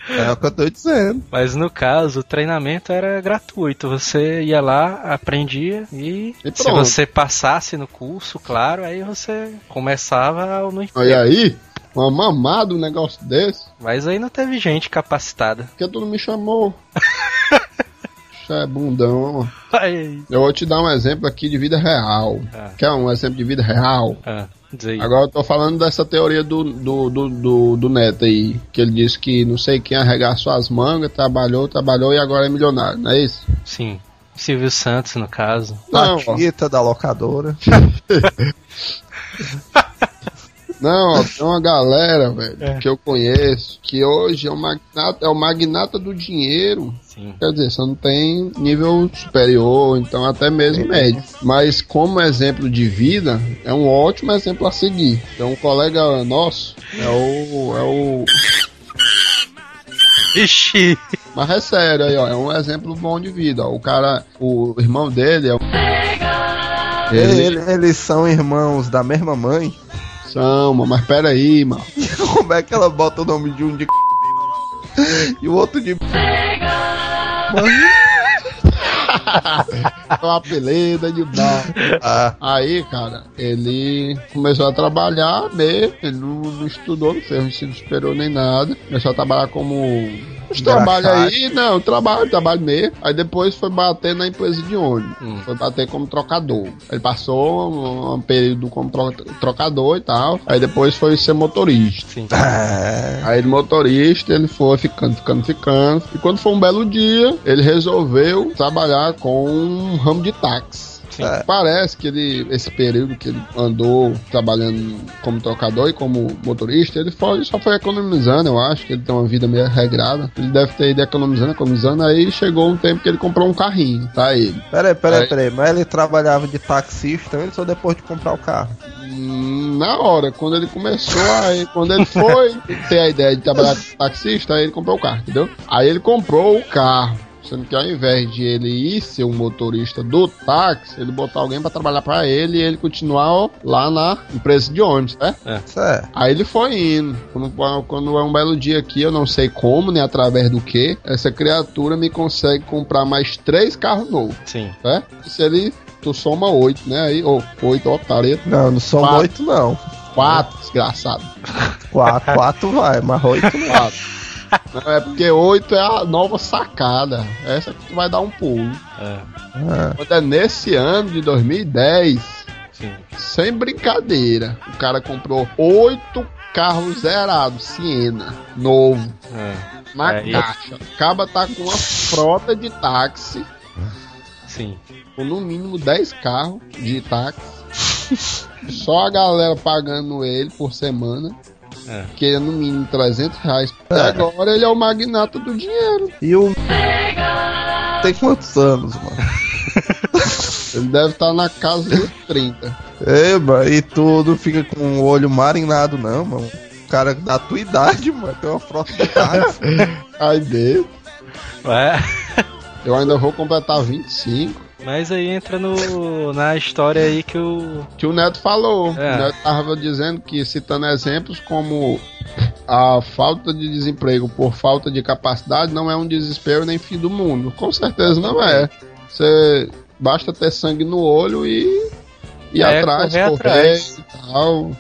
[SPEAKER 9] É o que eu tô dizendo.
[SPEAKER 8] mas no caso, o treinamento era gratuito. Você ia lá, aprendia e,
[SPEAKER 1] E
[SPEAKER 8] se você passasse no curso, claro, aí você começava no emprego.
[SPEAKER 1] Olha aí, uma mamada um negócio desse.
[SPEAKER 8] Mas aí não teve gente capacitada.
[SPEAKER 1] Por que tu não me chamou? [laughs] Isso é bundão, mano. Eu vou te dar um exemplo aqui de vida real.
[SPEAKER 8] Ah.
[SPEAKER 1] Quer um exemplo de vida real?
[SPEAKER 8] Ah, aí.
[SPEAKER 1] Agora eu tô falando dessa teoria do, do, do, do, do Neto aí. Que ele disse que não sei quem arregaçou as mangas, trabalhou, trabalhou e agora é milionário, não é isso?
[SPEAKER 8] Sim. Silvio Santos, no caso.
[SPEAKER 1] Não,
[SPEAKER 9] a Tita da locadora. [laughs]
[SPEAKER 1] Não, ó, tem uma galera, velho,
[SPEAKER 8] É.
[SPEAKER 1] que eu conheço, que hoje é o magnata, é o magnata do dinheiro.
[SPEAKER 8] Sim.
[SPEAKER 1] Quer dizer, só não tem nível superior, então até mesmo médio. Mas como exemplo de vida, é um ótimo exemplo a seguir. Tem um colega nosso, é o. É o.
[SPEAKER 8] Ixi!
[SPEAKER 1] Mas é sério aí, ó. É um exemplo bom de vida. Ó. O cara, o irmão dele é o. Ele,
[SPEAKER 9] Ele- eles são irmãos da mesma mãe.
[SPEAKER 1] São, mano, mas pera aí, mano. [laughs]
[SPEAKER 9] Como é que ela bota o nome de um de e o outro de
[SPEAKER 1] É apelido de dar.
[SPEAKER 9] ah,
[SPEAKER 1] Aí, cara, ele começou a trabalhar mesmo, ele não, não estudou, não fez ensino superior nem nada. Começou a trabalhar como. Os trabalhos aí, não, trabalho, trabalho mesmo. Aí depois foi bater na empresa de ônibus.
[SPEAKER 8] Hum.
[SPEAKER 1] Foi bater como trocador. Ele passou um, um período como tro- trocador e tal. Aí depois foi ser motorista.
[SPEAKER 8] Sim.
[SPEAKER 9] é,
[SPEAKER 1] Aí ele motorista, ele foi ficando, ficando, ficando. E quando foi um belo dia, ele resolveu trabalhar com um ramo de táxi.
[SPEAKER 9] É.
[SPEAKER 1] Parece que ele, esse período que ele andou trabalhando como trocador e como motorista, ele foi, só foi economizando, eu acho, que ele tem uma vida meio regrada. Ele deve ter ido economizando, economizando, aí chegou um tempo que ele comprou um carrinho, tá ele.
[SPEAKER 9] Peraí, peraí,
[SPEAKER 1] Aí-
[SPEAKER 9] peraí. Mas ele trabalhava de taxista antes ou depois de comprar o carro?
[SPEAKER 1] Hum, Na hora, quando ele começou, aí quando ele foi [laughs] ter a ideia de trabalhar como taxista, aí ele comprou o carro, entendeu? Aí ele comprou o carro. Sendo que ao invés de ele ir ser um motorista do táxi, ele botar alguém pra trabalhar pra ele e ele continuar ó, lá na empresa de ônibus, né?
[SPEAKER 9] Isso é.
[SPEAKER 1] Aí ele foi indo. Quando, quando é um belo dia aqui, eu não sei como, nem através do que, essa criatura me consegue comprar mais três carros novos,
[SPEAKER 8] Sim.
[SPEAKER 1] né? Se ele, tu soma oito, né? Aí, ou oito, otário.
[SPEAKER 9] Não, não são
[SPEAKER 1] Quatro.
[SPEAKER 9] oito, não.
[SPEAKER 1] Quatro, desgraçado.
[SPEAKER 9] Quatro, quatro vai, mas oito não.
[SPEAKER 1] Quatro. Não, é porque oito é a nova sacada. Essa que tu vai dar um pulo.
[SPEAKER 8] É,
[SPEAKER 9] Ah,
[SPEAKER 1] Quando é nesse ano de 2010,
[SPEAKER 8] sim.
[SPEAKER 1] sem brincadeira, o cara comprou oito carros zerados, Siena, novo,
[SPEAKER 8] É,
[SPEAKER 1] na
[SPEAKER 8] Aí-
[SPEAKER 1] caixa. Acaba tá com uma frota de táxi,
[SPEAKER 8] sim.
[SPEAKER 1] com no mínimo 10 carros de táxi. Só a galera pagando ele por semana.
[SPEAKER 8] É.
[SPEAKER 1] Que é no mínimo 300 reais. E agora ele é o magnata do dinheiro.
[SPEAKER 9] E o. Tem quantos anos, mano? [laughs]
[SPEAKER 1] Ele deve estar na casa dos 30.
[SPEAKER 9] Eba, e tu não fica com o olho marinado, não, mano. O cara da tua idade, mano, tem uma frota de táxi.
[SPEAKER 1] Ai, Deus.
[SPEAKER 8] É.
[SPEAKER 1] Eu ainda vou completar 25.
[SPEAKER 8] Mas aí entra no, na história aí que o.
[SPEAKER 1] Que o Neto falou.
[SPEAKER 8] É.
[SPEAKER 1] O Neto tava dizendo que, citando exemplos como a falta de desemprego por falta de capacidade não é um desespero nem fim do mundo. Com certeza não é. Você basta ter sangue no olho e ir
[SPEAKER 8] É,
[SPEAKER 1] atrás,
[SPEAKER 8] correr
[SPEAKER 1] correr,
[SPEAKER 8] atrás.
[SPEAKER 1] e tal.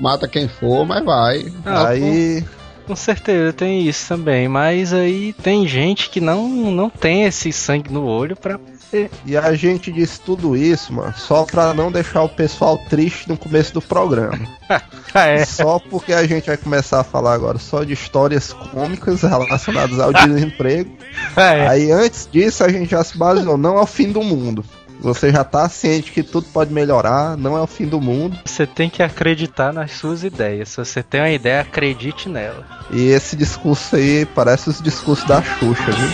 [SPEAKER 1] Mata quem for, mas vai.
[SPEAKER 8] Ah,
[SPEAKER 9] Aí.
[SPEAKER 8] Com certeza tem isso também, mas aí tem gente que não, não tem esse sangue no olho pra.
[SPEAKER 9] E a gente disse tudo isso, mano, só pra não deixar o pessoal triste no começo do programa. [laughs]
[SPEAKER 8] Ah, é.
[SPEAKER 9] Só porque a gente vai começar a falar agora só de histórias cômicas relacionadas ao desemprego. [laughs]
[SPEAKER 8] Ah, é.
[SPEAKER 9] Aí antes disso a gente já se baseou, não é o fim do mundo. Você já tá ciente que tudo pode melhorar, não é o fim do mundo.
[SPEAKER 8] Você tem que acreditar nas suas ideias. Se você tem uma ideia, acredite nela.
[SPEAKER 9] E esse discurso aí parece os discursos da Xuxa, viu?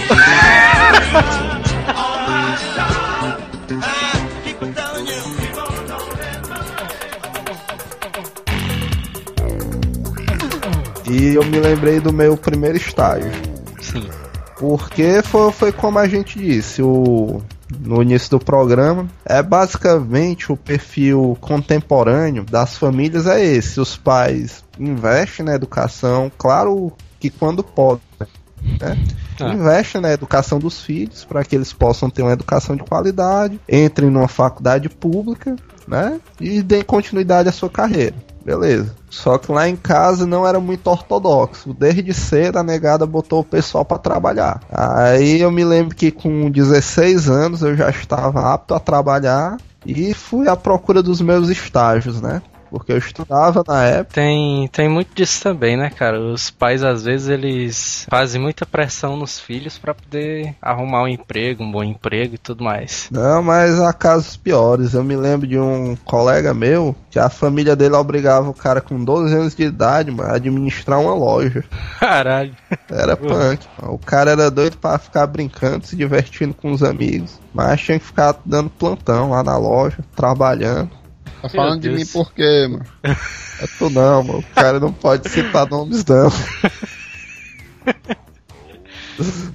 [SPEAKER 9] [laughs] E eu me lembrei do meu primeiro estágio.
[SPEAKER 8] Sim.
[SPEAKER 9] Porque foi, foi como a gente disse, o, no início do programa, é basicamente o perfil contemporâneo das famílias é esse. Os pais investem na educação, claro que quando podem, né?
[SPEAKER 8] Ah.
[SPEAKER 9] Investem na educação dos filhos para que eles possam ter uma educação de qualidade, entrem numa faculdade pública, né? E deem continuidade à sua carreira. Beleza. Só que lá em casa não era muito ortodoxo. Desde cedo a negada botou o pessoal para trabalhar. Aí eu me lembro que com 16 anos eu já estava apto a trabalhar e fui à procura dos meus estágios, né? Porque eu estudava na época.
[SPEAKER 8] Tem, tem muito disso também, né, cara? Os pais, às vezes, eles fazem muita pressão nos filhos pra poder arrumar um emprego, um bom emprego e tudo mais.
[SPEAKER 9] Não, mas há casos piores. Eu me lembro de um colega meu que a família dele obrigava o cara com 12 anos de idade mano, a administrar uma loja.
[SPEAKER 8] Caralho.
[SPEAKER 9] Era punk. O cara era doido pra ficar brincando, se divertindo com os amigos. Mas tinha que ficar dando plantão lá na loja, trabalhando.
[SPEAKER 1] Tá falando de mim por quê, mano? [laughs]
[SPEAKER 9] É tu não, mano. O cara não pode citar nomes não. [laughs]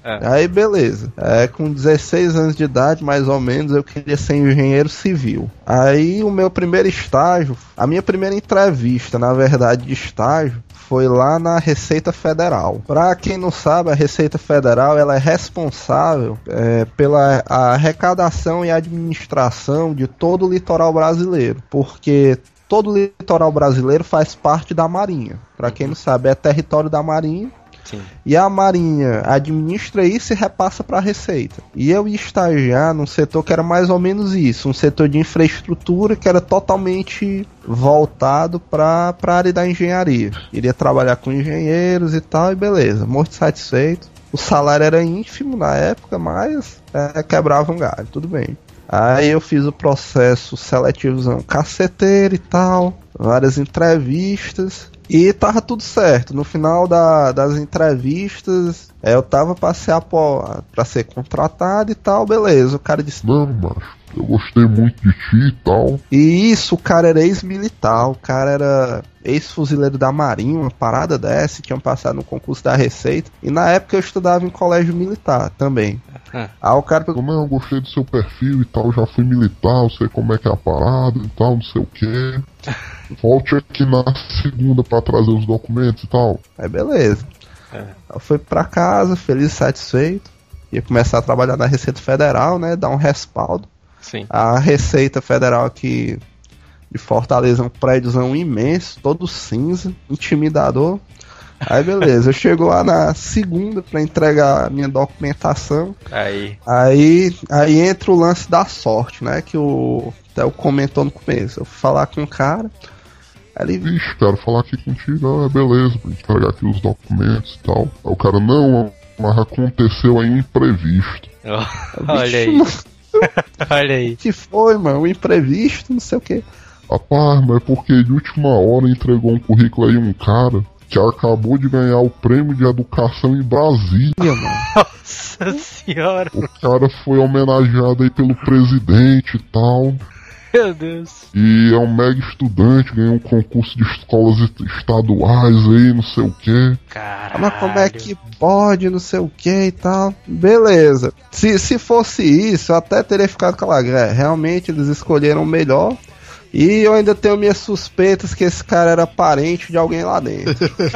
[SPEAKER 8] É.
[SPEAKER 9] Aí beleza. É, com 16 anos de idade, mais ou menos, eu queria ser engenheiro civil. Aí o meu primeiro estágio, a minha primeira entrevista, na verdade, de estágio, foi lá na Receita Federal. Pra quem não sabe, a Receita Federal ela é responsável é, pela arrecadação e administração de todo o litoral brasileiro, porque todo o litoral brasileiro faz parte da Marinha. Pra quem não sabe, é território da Marinha.
[SPEAKER 8] Sim.
[SPEAKER 9] E a Marinha administra isso e repassa para a Receita. E eu ia estagiar num setor que era mais ou menos isso, um setor de infraestrutura que era totalmente voltado para a área da engenharia. Iria trabalhar com engenheiros e tal, e beleza, muito satisfeito. O salário era ínfimo na época, mas é, quebrava um galho, tudo bem. Aí eu fiz o processo seletivozão caceteiro e tal, várias entrevistas. E tava tudo certo. No final da- das entrevistas, é, eu tava pra ser, apo- pra ser contratado e tal, beleza. O cara disse.
[SPEAKER 6] Não, macho, eu gostei muito de ti e tal.
[SPEAKER 9] E isso, o cara era ex-militar, o cara era ex-fuzileiro da Marinha, uma parada dessa, tinha passado no concurso da Receita. E na época eu estudava em colégio militar também.
[SPEAKER 8] Ah.
[SPEAKER 9] Aí o cara
[SPEAKER 6] não, eu gostei do seu perfil e tal, já fui militar, eu sei como é que é a parada e tal, não sei o que. [laughs] Volte aqui na segunda pra trazer os documentos e tal.
[SPEAKER 9] Aí beleza.
[SPEAKER 8] É.
[SPEAKER 9] Eu fui pra casa, feliz e satisfeito. Ia começar a trabalhar na Receita Federal, né? Dar um respaldo.
[SPEAKER 8] Sim.
[SPEAKER 9] A Receita Federal aqui de Fortaleza é um prédiozão imenso, todo cinza, intimidador. Aí beleza, eu chego lá na segunda pra entregar a minha documentação.
[SPEAKER 8] Aí.
[SPEAKER 9] Aí, aí entra o lance da sorte, né? Que o Theo comentou no começo. Eu fui falar com o cara. Aí ele
[SPEAKER 6] Vixe, quero falar aqui contigo, ah, beleza, pra entregar aqui os documentos e tal. Aí o cara, não, mas aconteceu aí um imprevisto.
[SPEAKER 8] Ó, [laughs] Olha
[SPEAKER 9] "Vixe,
[SPEAKER 8] aí.
[SPEAKER 9] mano, [laughs]
[SPEAKER 8] Olha aí.
[SPEAKER 9] que foi, mano? Um imprevisto, não sei o que.
[SPEAKER 6] Rapaz, mas é porque de última hora entregou um currículo aí um cara que acabou de ganhar o prêmio de educação em Brasília, mano. [laughs]
[SPEAKER 8] Nossa senhora.
[SPEAKER 6] O cara foi homenageado aí pelo presidente e tal.
[SPEAKER 8] Meu Deus.
[SPEAKER 6] E é um mega estudante, ganhou um concurso de escolas est- estaduais aí, não sei o que.
[SPEAKER 8] Caralho.
[SPEAKER 9] Mas como é que pode, não sei o que e tal. Beleza. Se, se fosse isso, eu até teria ficado calado. É, realmente eles escolheram o melhor. E eu ainda tenho minhas suspeitas que esse cara era parente de alguém lá dentro. [laughs]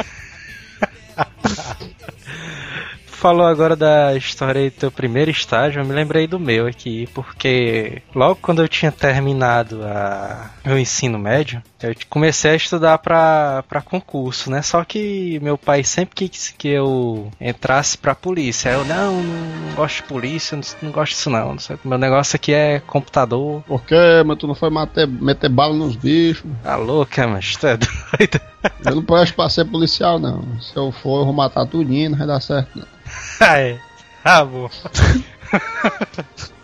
[SPEAKER 8] falou agora da história do teu primeiro estágio, eu me lembrei do meu aqui, porque logo quando eu tinha terminado a, meu ensino médio, eu comecei a estudar pra concurso, né? Só que meu pai sempre quis que eu entrasse pra polícia. Aí eu, não, não gosto de polícia, não, não gosto disso não. não sei, meu negócio aqui é computador.
[SPEAKER 1] Por quê? Mas tu não foi meter, meter bala nos bichos?
[SPEAKER 8] Tá louca, mas tu é doido.
[SPEAKER 1] Eu não presto pra ser policial, não. Se eu for, eu vou matar tudinho, não vai dar certo, não. [laughs]
[SPEAKER 8] Aí, ah, bom. [laughs]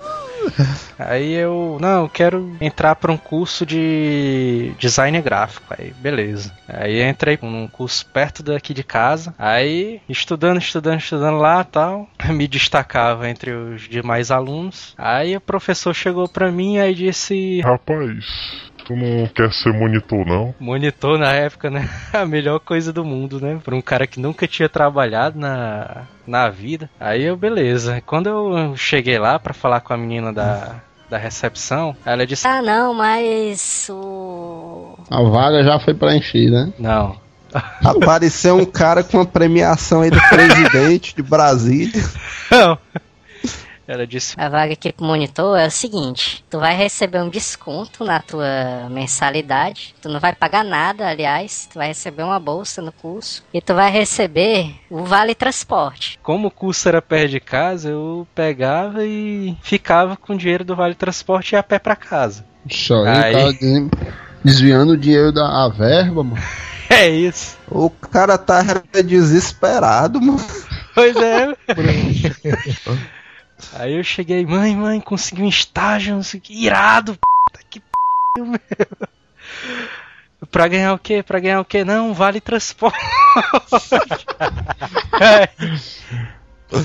[SPEAKER 8] Aí eu, não, eu quero entrar para um curso de design gráfico. Aí, beleza. Aí entrei num curso perto daqui de casa. Aí, estudando, estudando, estudando lá tal, [laughs] me destacava entre os demais alunos. Aí o professor chegou para mim e disse:
[SPEAKER 6] Rapaz, tu não quer ser monitor, não?
[SPEAKER 8] Monitor na época, né? [laughs] A melhor coisa do mundo, né? Para um cara que nunca tinha trabalhado na, na vida. Aí eu, beleza. Quando eu cheguei lá para falar com a menina da, da recepção, ela disse:
[SPEAKER 4] Ah, não, mas o.
[SPEAKER 1] A vaga já foi preenchida, né?
[SPEAKER 8] Não.
[SPEAKER 9] Apareceu um cara com uma premiação aí do [laughs] presidente de Brasília.
[SPEAKER 8] Não. Ela disse:
[SPEAKER 4] A vaga aqui pro monitor é o seguinte: tu vai receber um desconto na tua mensalidade, tu não vai pagar nada, aliás, tu vai receber uma bolsa no curso e tu vai receber o vale transporte.
[SPEAKER 8] Como o curso era perto de casa, eu pegava e ficava com o dinheiro do vale transporte e ia a pé pra casa.
[SPEAKER 1] Só
[SPEAKER 8] Aí.
[SPEAKER 1] aí tava desvi- desviando o dinheiro da a verba, mano. [laughs]
[SPEAKER 8] É isso.
[SPEAKER 9] O cara tá desesperado, mano.
[SPEAKER 8] Pois é. [laughs] Aí eu cheguei, mãe, mãe, consegui um estágio, não sei o que, irado, p... que p... meu. Pra ganhar o quê? Pra ganhar o quê? Não, vale transporte. aí,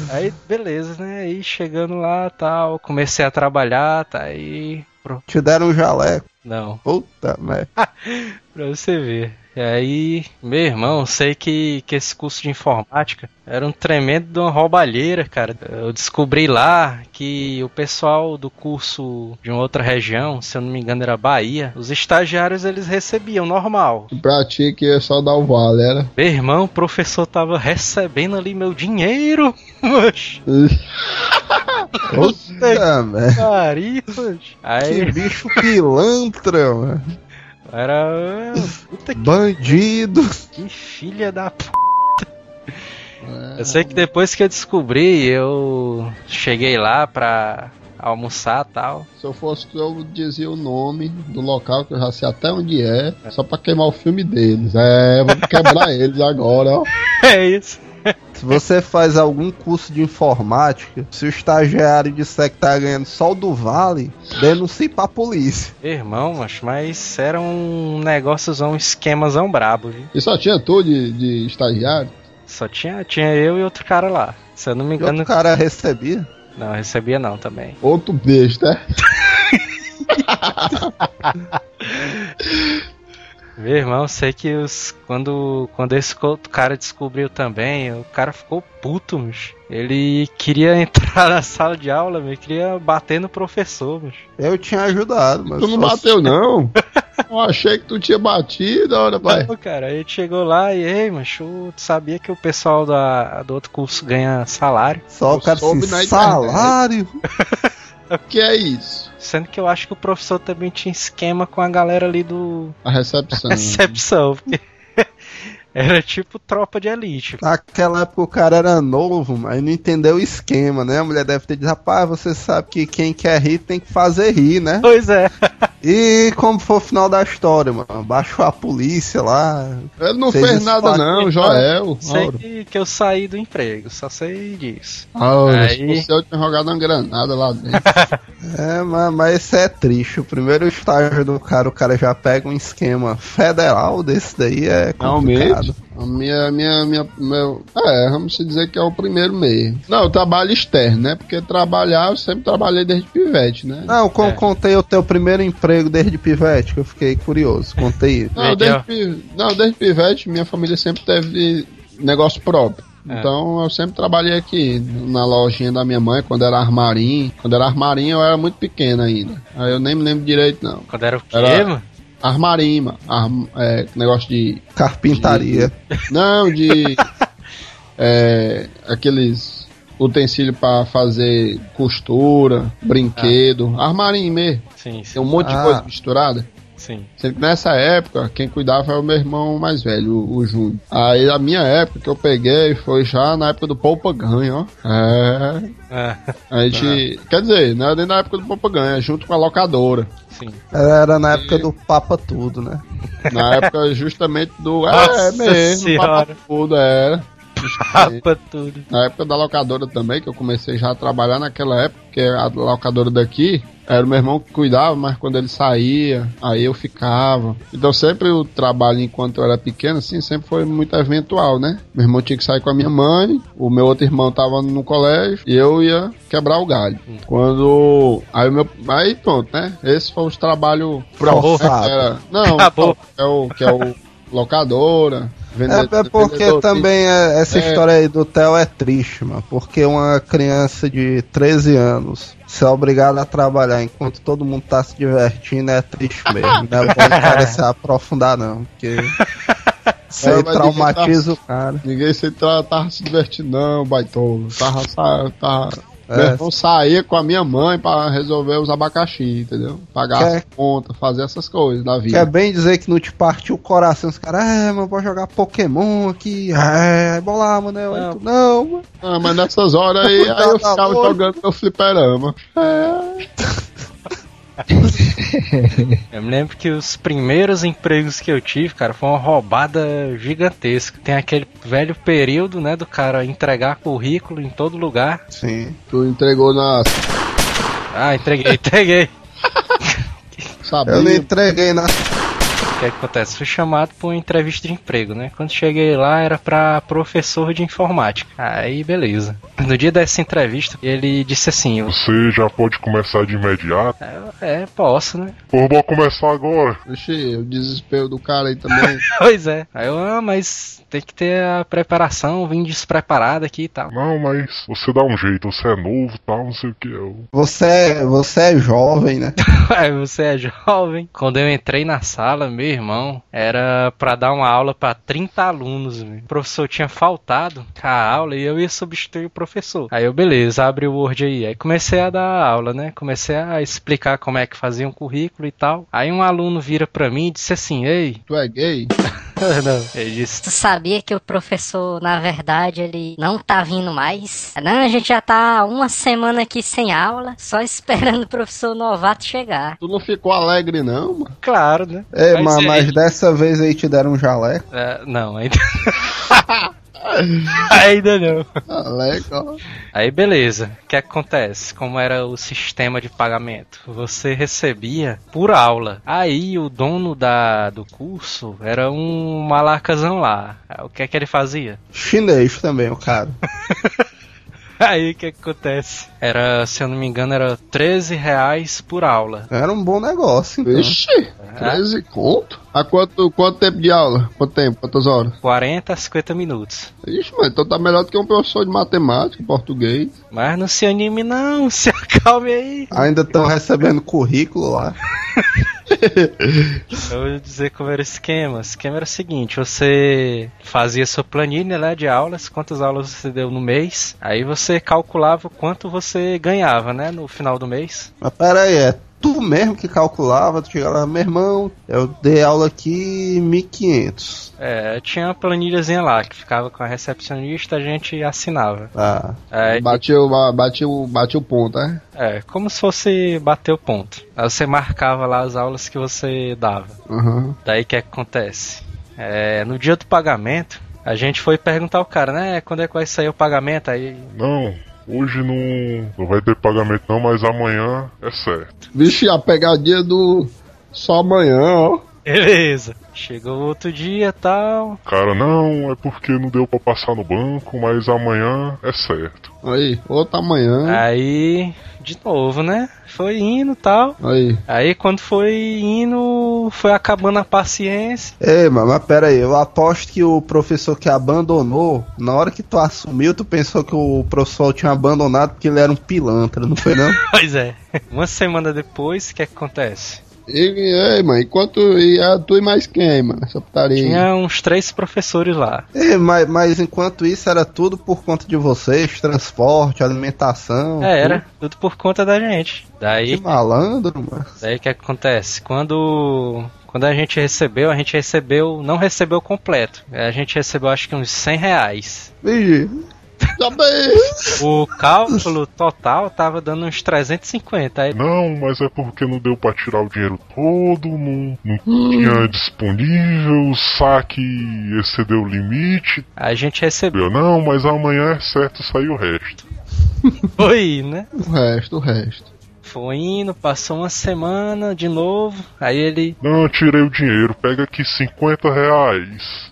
[SPEAKER 8] [laughs] aí, beleza, né? Aí chegando lá, tal, comecei a trabalhar, tá aí. Pro...
[SPEAKER 9] Te deram um jaleco.
[SPEAKER 8] Não,
[SPEAKER 9] Puta merda. [laughs]
[SPEAKER 8] pra você ver. E aí, meu irmão, sei que, que esse curso de informática era um tremendo de uma roubalheira, cara. Eu descobri lá que o pessoal do curso de uma outra região, se eu não me engano era Bahia, os estagiários eles recebiam normal.
[SPEAKER 1] Pra ti que é só dar o vale, era.
[SPEAKER 8] Meu irmão, o professor tava recebendo ali meu dinheiro. [laughs] Oxe,
[SPEAKER 9] Puta
[SPEAKER 8] pariu.
[SPEAKER 9] Que
[SPEAKER 8] Aí
[SPEAKER 9] bicho pilantra, mano.
[SPEAKER 8] Era. Puta que,
[SPEAKER 9] Bandido.
[SPEAKER 8] que filha da p. Eu sei que depois que eu descobri, eu cheguei lá pra almoçar e tal.
[SPEAKER 1] Se eu fosse tu, eu dizia o nome do local, que eu já sei até onde é, só pra queimar o filme deles. É, vamos quebrar [laughs] eles agora, ó.
[SPEAKER 8] É isso.
[SPEAKER 9] Se você faz algum curso de informática, se o estagiário disser que tá ganhando só o do Vale, denuncie pra polícia.
[SPEAKER 8] Irmão, mas, mas era um negóciozão, um esquemazão brabo, viu?
[SPEAKER 1] E só tinha tu de, de estagiário?
[SPEAKER 8] Só tinha, tinha eu e outro cara lá. Se eu não me
[SPEAKER 9] E
[SPEAKER 8] engano.
[SPEAKER 9] outro cara recebia.
[SPEAKER 8] Não, recebia não também.
[SPEAKER 1] Outro besta, é? [laughs]
[SPEAKER 8] Meu irmão, sei que os, quando, quando esse cara descobriu também, o cara ficou puto, mas ele queria [laughs] entrar na sala de aula, mas queria bater no professor, mas
[SPEAKER 9] Eu tinha ajudado, mas.
[SPEAKER 1] Tu não bateu, não? [laughs] Eu achei que tu tinha batido, olha, pai.
[SPEAKER 8] Não, cara, gente chegou lá e, ei, macho, tu sabia que o pessoal da, do outro curso ganha salário?
[SPEAKER 9] Só o cara assim, salário. [laughs] [laughs]
[SPEAKER 1] O que é isso?
[SPEAKER 8] Sendo que eu acho que o professor também tinha esquema com a galera ali do
[SPEAKER 1] A recepção. [laughs]
[SPEAKER 8] recepção, porque era tipo tropa de elite.
[SPEAKER 9] Naquela época o cara era novo, mas não entendeu o esquema, né? A mulher deve ter dito, rapaz, você sabe que quem quer rir tem que fazer rir, né?
[SPEAKER 8] Pois é.
[SPEAKER 9] E como foi o final da história, mano? Baixou a polícia lá.
[SPEAKER 1] Ele não fez nada, não, Joel.
[SPEAKER 8] Sei que, eu saí do emprego, só sei disso.
[SPEAKER 1] Ora, se
[SPEAKER 8] Aí-
[SPEAKER 1] fosse eu tinha jogado uma granada lá dentro. [laughs]
[SPEAKER 9] É, mas, mas isso é triste. O primeiro estágio do cara, o cara já pega um esquema federal desse daí, é complicado.
[SPEAKER 1] A minha, minha, minha, meu, é, vamos se dizer que é o primeiro mesmo. Não, eu trabalho externo, né? Porque trabalhar, eu sempre trabalhei desde pivete, né?
[SPEAKER 9] Não, com,
[SPEAKER 8] É.
[SPEAKER 9] contei o teu primeiro emprego desde pivete, que eu fiquei curioso. Contei isso.
[SPEAKER 1] Não, desde, não, desde pivete, minha família sempre teve negócio próprio.
[SPEAKER 8] É.
[SPEAKER 1] Então eu sempre trabalhei aqui na lojinha da minha mãe, quando era armarim. Quando era armarim eu era muito pequeno ainda. Aí eu nem me lembro direito, não.
[SPEAKER 8] Quando era o quê,
[SPEAKER 1] Era-
[SPEAKER 8] mano?
[SPEAKER 1] Armarim, mano. Arm- é, negócio de.
[SPEAKER 9] Carpintaria.
[SPEAKER 1] Não, de. [laughs] é, aqueles utensílio pra fazer costura, brinquedo, armarinho mesmo.
[SPEAKER 8] Sim, sim.
[SPEAKER 1] Tem um monte de
[SPEAKER 9] Ah.
[SPEAKER 1] coisa misturada.
[SPEAKER 8] Sim.
[SPEAKER 1] Que nessa época, quem cuidava era o meu irmão mais velho, o, o Júnior. Aí a minha época que eu peguei foi já na época do Poupa Ganha, ó. É.
[SPEAKER 8] É,
[SPEAKER 1] A gente. Quer dizer, não era nem na época do Poupa Ganha, é junto com a locadora.
[SPEAKER 8] sim.
[SPEAKER 9] Era na época do Papa Tudo, né?
[SPEAKER 1] Na época justamente do. É,
[SPEAKER 8] Nossa
[SPEAKER 1] mesmo,
[SPEAKER 8] Senhora.
[SPEAKER 1] Papa tudo era.
[SPEAKER 8] Rapa tudo.
[SPEAKER 1] Na época da locadora também, que eu comecei já a trabalhar naquela época, que a locadora daqui era o meu irmão que cuidava, mas quando ele saía, aí eu ficava. Então sempre o trabalho enquanto eu era pequeno, assim, sempre foi muito eventual, né? Meu irmão tinha que sair com a minha mãe, o meu outro irmão tava no colégio e eu ia quebrar o galho. Quando. Aí o meu. Aí pronto, né? Esse foi os trabalhos
[SPEAKER 9] Forçado.
[SPEAKER 1] era- Não,
[SPEAKER 8] Acabou.
[SPEAKER 1] é o que é o locadora.
[SPEAKER 9] É, é porque
[SPEAKER 1] vendedor,
[SPEAKER 9] também é- essa
[SPEAKER 1] É.
[SPEAKER 9] história aí do Theo é triste, mano. Porque uma criança de 13 anos ser obrigada a trabalhar enquanto todo mundo tá se divertindo é triste mesmo. Não é bom o cara se aprofundar, não. Porque isso
[SPEAKER 1] É,
[SPEAKER 9] aí traumatiza o cara.
[SPEAKER 1] Ninguém se tra- tava se divertindo, não, baitolo. Tava, sa- tava...
[SPEAKER 9] É.
[SPEAKER 1] Meu irmão saía com a minha mãe pra resolver os abacaxi, entendeu? Pagar
[SPEAKER 9] Quer-
[SPEAKER 1] as contas, fazer essas coisas da vida.
[SPEAKER 9] Quer bem dizer que não te partiu o coração. Os caras, é, mano, vou jogar Pokémon aqui. É, bolar, mano. Eu,
[SPEAKER 8] Não.
[SPEAKER 9] tu, não, mano.
[SPEAKER 1] Ah, mas nessas horas aí, [laughs] aí eu
[SPEAKER 9] Tá
[SPEAKER 1] ficava jogando meu fliperama. É. [laughs] [laughs]
[SPEAKER 8] Eu me lembro que os primeiros empregos que eu tive, cara, foi uma roubada gigantesca. Tem aquele velho período, né, do cara entregar currículo em todo lugar.
[SPEAKER 9] Sim.
[SPEAKER 1] Tu entregou na
[SPEAKER 8] Ah, entreguei, [laughs] entreguei.
[SPEAKER 1] sabia.
[SPEAKER 9] Eu não entreguei na.
[SPEAKER 8] O que, é que acontece? Fui chamado para uma entrevista de emprego, né? Quando cheguei lá era para professor de informática. Aí, beleza. No dia dessa entrevista, ele disse assim:
[SPEAKER 6] Você já pode começar de imediato?
[SPEAKER 8] É, posso, né?
[SPEAKER 6] Pô, bora começar agora.
[SPEAKER 1] Vixe, o desespero do cara aí também. [laughs]
[SPEAKER 8] Pois é. Aí eu, ah, mas tem que ter a preparação, vim despreparado aqui e tal.
[SPEAKER 6] Não, mas você dá um jeito, você é novo tal, não sei o que. Eu...
[SPEAKER 9] Você é, você é jovem, né?
[SPEAKER 8] Aí [laughs] você é jovem. Quando eu entrei na sala, meu irmão, era pra dar uma aula pra 30 alunos. meu. O professor tinha faltado a aula e eu ia substituir o professor. Aí eu, beleza, abre o Word aí. Aí comecei a dar aula, né? Comecei a explicar como é que fazia um currículo e tal. Aí um aluno vira pra mim e disse assim: Ei,
[SPEAKER 1] tu é gay? [laughs] [laughs]
[SPEAKER 8] não. Ele disse:
[SPEAKER 4] Tu sabia que o professor, na verdade, ele não tá vindo mais? Não, a gente já tá uma semana aqui sem aula, só esperando o professor novato chegar.
[SPEAKER 1] Tu não ficou alegre, não, mano?
[SPEAKER 8] Claro, né?
[SPEAKER 9] É,
[SPEAKER 8] Mas
[SPEAKER 9] mas, mas dessa vez aí te deram um jaleco.
[SPEAKER 8] É, não, ainda. [laughs] [laughs] ainda não.
[SPEAKER 1] Alegre, ó.
[SPEAKER 8] Aí beleza, o que acontece? Como era o sistema de pagamento? Você recebia por aula. Aí o dono da, do curso era um malacazão lá. O que é que ele fazia?
[SPEAKER 9] Chinês também, o cara. [laughs] [laughs]
[SPEAKER 8] Aí o que, acontece? Era, se eu não me engano, era 13 reais por aula.
[SPEAKER 9] Era um bom negócio, então.
[SPEAKER 1] Vixe, 13 conto? Há quanto, quanto tempo de aula? Quanto tempo? Quantas horas?
[SPEAKER 8] 40 a 50 minutos.
[SPEAKER 1] Ixi, mas então tá melhor do que um professor de matemática, português.
[SPEAKER 8] Mas não se anime não, [laughs] se acalme aí.
[SPEAKER 9] Ainda estão recebendo currículo lá. [laughs] [laughs]
[SPEAKER 8] Eu vou dizer como era o esquema. O esquema era o seguinte: você fazia sua planilha né, de aulas, quantas aulas você deu no mês, aí você calculava quanto você ganhava, né, no final do mês.
[SPEAKER 9] Mas pera aí, é tu mesmo que calculava, tu chegava lá, meu irmão, eu dei aula aqui 1500.
[SPEAKER 8] É, tinha uma planilhazinha lá que ficava com a recepcionista, a gente assinava.
[SPEAKER 9] Ah,
[SPEAKER 8] Aí,
[SPEAKER 1] Bateu, ba- bateu, bateu o ponto, é?
[SPEAKER 8] é, como se fosse bater o ponto. Aí você marcava lá as aulas que você dava.
[SPEAKER 1] Aham.
[SPEAKER 8] Daí o que acontece? É, no dia do pagamento, a gente foi perguntar ao cara, né? Quando é que vai sair o pagamento? Aí
[SPEAKER 6] Não, hoje não, não vai ter pagamento não, mas amanhã é certo.
[SPEAKER 1] Vixe, a pegadinha do só amanhã, ó.
[SPEAKER 8] Beleza. Chegou outro dia tal.
[SPEAKER 6] Cara, não, é porque não deu pra passar no banco, mas amanhã é certo.
[SPEAKER 1] Aí, outro amanhã.
[SPEAKER 8] Aí, de novo, né? Foi indo tal.
[SPEAKER 1] Aí.
[SPEAKER 8] Aí quando foi indo, foi acabando a paciência.
[SPEAKER 9] Ei, mas, mas pera aí, eu aposto que o professor que abandonou, na hora que tu assumiu, tu pensou que o professor tinha abandonado porque ele era um pilantra, não foi não? [laughs]
[SPEAKER 8] Pois é. Uma semana depois, o que, é que acontece?
[SPEAKER 1] E, ei, mano, enquanto. E a tu e mais quem, mano? Essa putaria.
[SPEAKER 8] Tinha uns três professores lá.
[SPEAKER 9] É, mas, mas enquanto isso era tudo por conta de vocês, transporte, alimentação.
[SPEAKER 8] É, era tudo por conta da gente.
[SPEAKER 9] tudo.
[SPEAKER 8] Daí,
[SPEAKER 9] Que malandro, mano.
[SPEAKER 8] daí o que acontece? Quando quando a gente recebeu, a gente recebeu, não recebeu completo. A gente recebeu acho que uns 100 reais.
[SPEAKER 9] Vigi,
[SPEAKER 1] bem.
[SPEAKER 8] O cálculo total tava dando uns 350. Aí,
[SPEAKER 6] Não, mas é porque não deu pra tirar o dinheiro todo, não, não tinha [gasps] disponível, o saque excedeu o limite.
[SPEAKER 8] a gente recebeu.
[SPEAKER 6] Eu, não, mas amanhã é certo sair o resto. [laughs]
[SPEAKER 8] Foi, né?
[SPEAKER 1] O resto, o resto.
[SPEAKER 8] Foi indo, passou uma semana de novo. Aí ele.
[SPEAKER 6] Não, eu tirei o dinheiro, pega aqui 50 reais.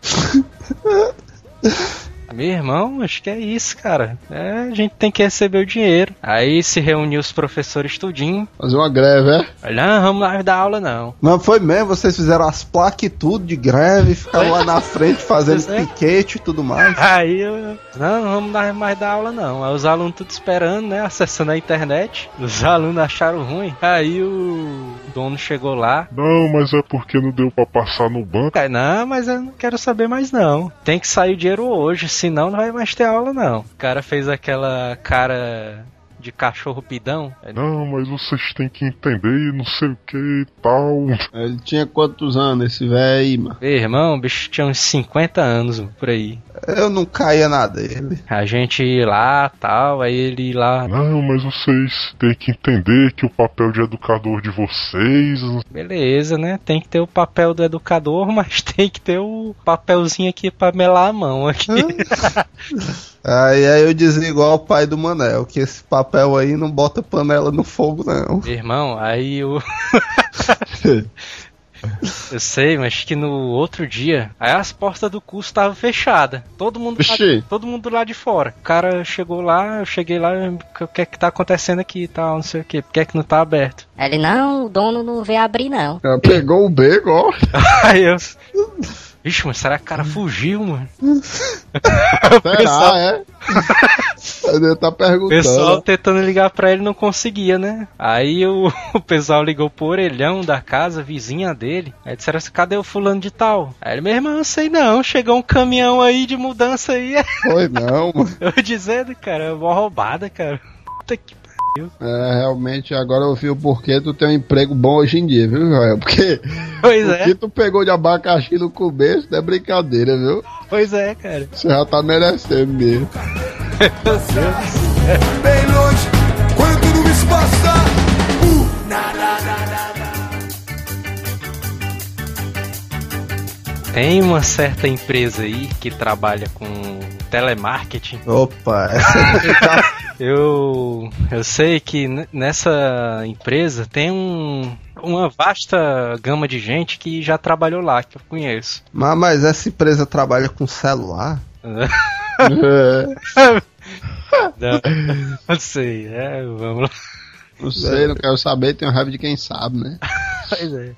[SPEAKER 6] [laughs]
[SPEAKER 8] Meu irmão, acho que é isso, cara. É, a gente tem que receber o dinheiro. Aí se reuniu os professores tudinho.
[SPEAKER 1] Fazer uma greve, é?
[SPEAKER 8] Olha, não, vamos lá dar aula não.
[SPEAKER 9] Mas foi mesmo, vocês fizeram as placas e tudo de greve, ficaram lá na frente fazendo
[SPEAKER 8] é.
[SPEAKER 9] piquete e tudo mais.
[SPEAKER 8] Aí eu. Não, não vamos dar mais dar aula não. Aí os alunos tudo esperando, né? Acessando a internet. Os alunos acharam ruim. Aí o dono chegou lá.
[SPEAKER 6] Não, mas é porque não deu pra passar no banco.
[SPEAKER 8] Aí, não, mas eu não quero saber mais não. Tem que sair o dinheiro hoje, senão não vai mais ter aula não. O cara fez aquela cara de cachorro pidão.
[SPEAKER 6] Não, mas vocês têm que entender, não sei o que e tal.
[SPEAKER 1] Ele tinha quantos anos, esse velho aí, mano?
[SPEAKER 8] Meu irmão, o bicho tinha uns 50 anos por aí.
[SPEAKER 9] Eu não caía na dele.
[SPEAKER 8] A gente ia lá tal, aí ele ia lá.
[SPEAKER 6] Não, mas vocês têm que entender que o papel de educador de vocês.
[SPEAKER 8] Beleza, né? Tem que ter o papel do educador, [laughs] mas tem que ter o papelzinho aqui pra melar a mão aqui. [laughs] [laughs]
[SPEAKER 9] Aí, aí eu dizia igual o pai do Manel, que esse papel aí não bota panela no fogo, não.
[SPEAKER 8] Irmão, aí o. [laughs] Eu sei, mas que no outro dia, aí as portas do curso estavam fechadas. Todo mundo, lá, todo mundo lá de fora. O cara chegou lá, eu cheguei lá, o que é que tá acontecendo aqui e tal, não sei o que, por que é que não tá aberto?
[SPEAKER 4] Aí ele, não, o dono não veio abrir, não.
[SPEAKER 1] Ela pegou o beco, ó. [laughs]
[SPEAKER 8] Aí eu. [laughs] Vixe, mas será que o cara fugiu, mano? [laughs]
[SPEAKER 1] Será, é? Ele tá
[SPEAKER 8] O pessoal
[SPEAKER 1] perguntando.
[SPEAKER 8] tentando ligar pra ele não conseguia, né? Aí o, [laughs] o pessoal ligou pro orelhão da casa, vizinha dele. Aí disseram assim, cadê o fulano de tal? Aí ele, meu irmão, eu sei não, chegou um caminhão aí de mudança aí. [laughs]
[SPEAKER 1] Foi não, mano.
[SPEAKER 8] Eu dizendo, cara, é uma roubada, cara. Puta que
[SPEAKER 1] É, realmente, agora eu vi o porquê tu tem um emprego bom hoje em dia, viu, Joel? Porque [laughs]
[SPEAKER 8] Pois
[SPEAKER 1] o
[SPEAKER 8] é,
[SPEAKER 1] que tu pegou de abacaxi no começo não é brincadeira, viu?
[SPEAKER 8] pois é, cara.
[SPEAKER 1] Você já tá merecendo mesmo. [laughs]
[SPEAKER 7] Bem longe, quando tudo isso passar. Uh.
[SPEAKER 8] Tem uma certa empresa aí que trabalha com telemarketing.
[SPEAKER 9] Opa, essa [laughs]
[SPEAKER 8] Eu, eu sei que nessa empresa tem um, uma vasta gama de gente que já trabalhou lá, que eu conheço.
[SPEAKER 9] mas, mas essa empresa trabalha com celular?
[SPEAKER 1] É, [laughs]
[SPEAKER 8] Não, não sei, é, vamos lá.
[SPEAKER 1] não sei, não quero saber, tenho raiva de quem sabe, né? [laughs]
[SPEAKER 8] Pois é.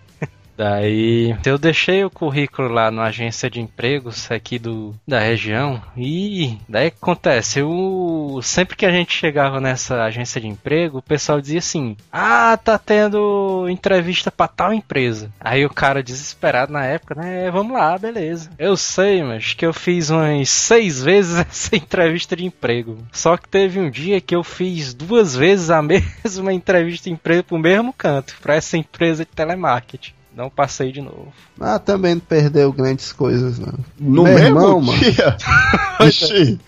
[SPEAKER 8] Daí eu deixei o currículo lá na agência de empregos aqui do, da região e daí acontece, eu sempre que a gente chegava nessa agência de emprego, o pessoal dizia assim: "Ah, tá tendo entrevista pra tal empresa". Aí o cara desesperado na época, né, vamos lá, beleza. Eu sei, mas que eu fiz umas seis [laughs] vezes essa entrevista de emprego. Só que teve um dia que eu fiz duas vezes a [laughs] mesma entrevista de emprego pro mesmo canto, pra essa empresa de telemarketing. Não passei de novo.
[SPEAKER 9] Ah, também não perdeu grandes coisas, não.
[SPEAKER 1] No
[SPEAKER 9] Meu
[SPEAKER 1] mesmo
[SPEAKER 9] irmão, mano. [laughs]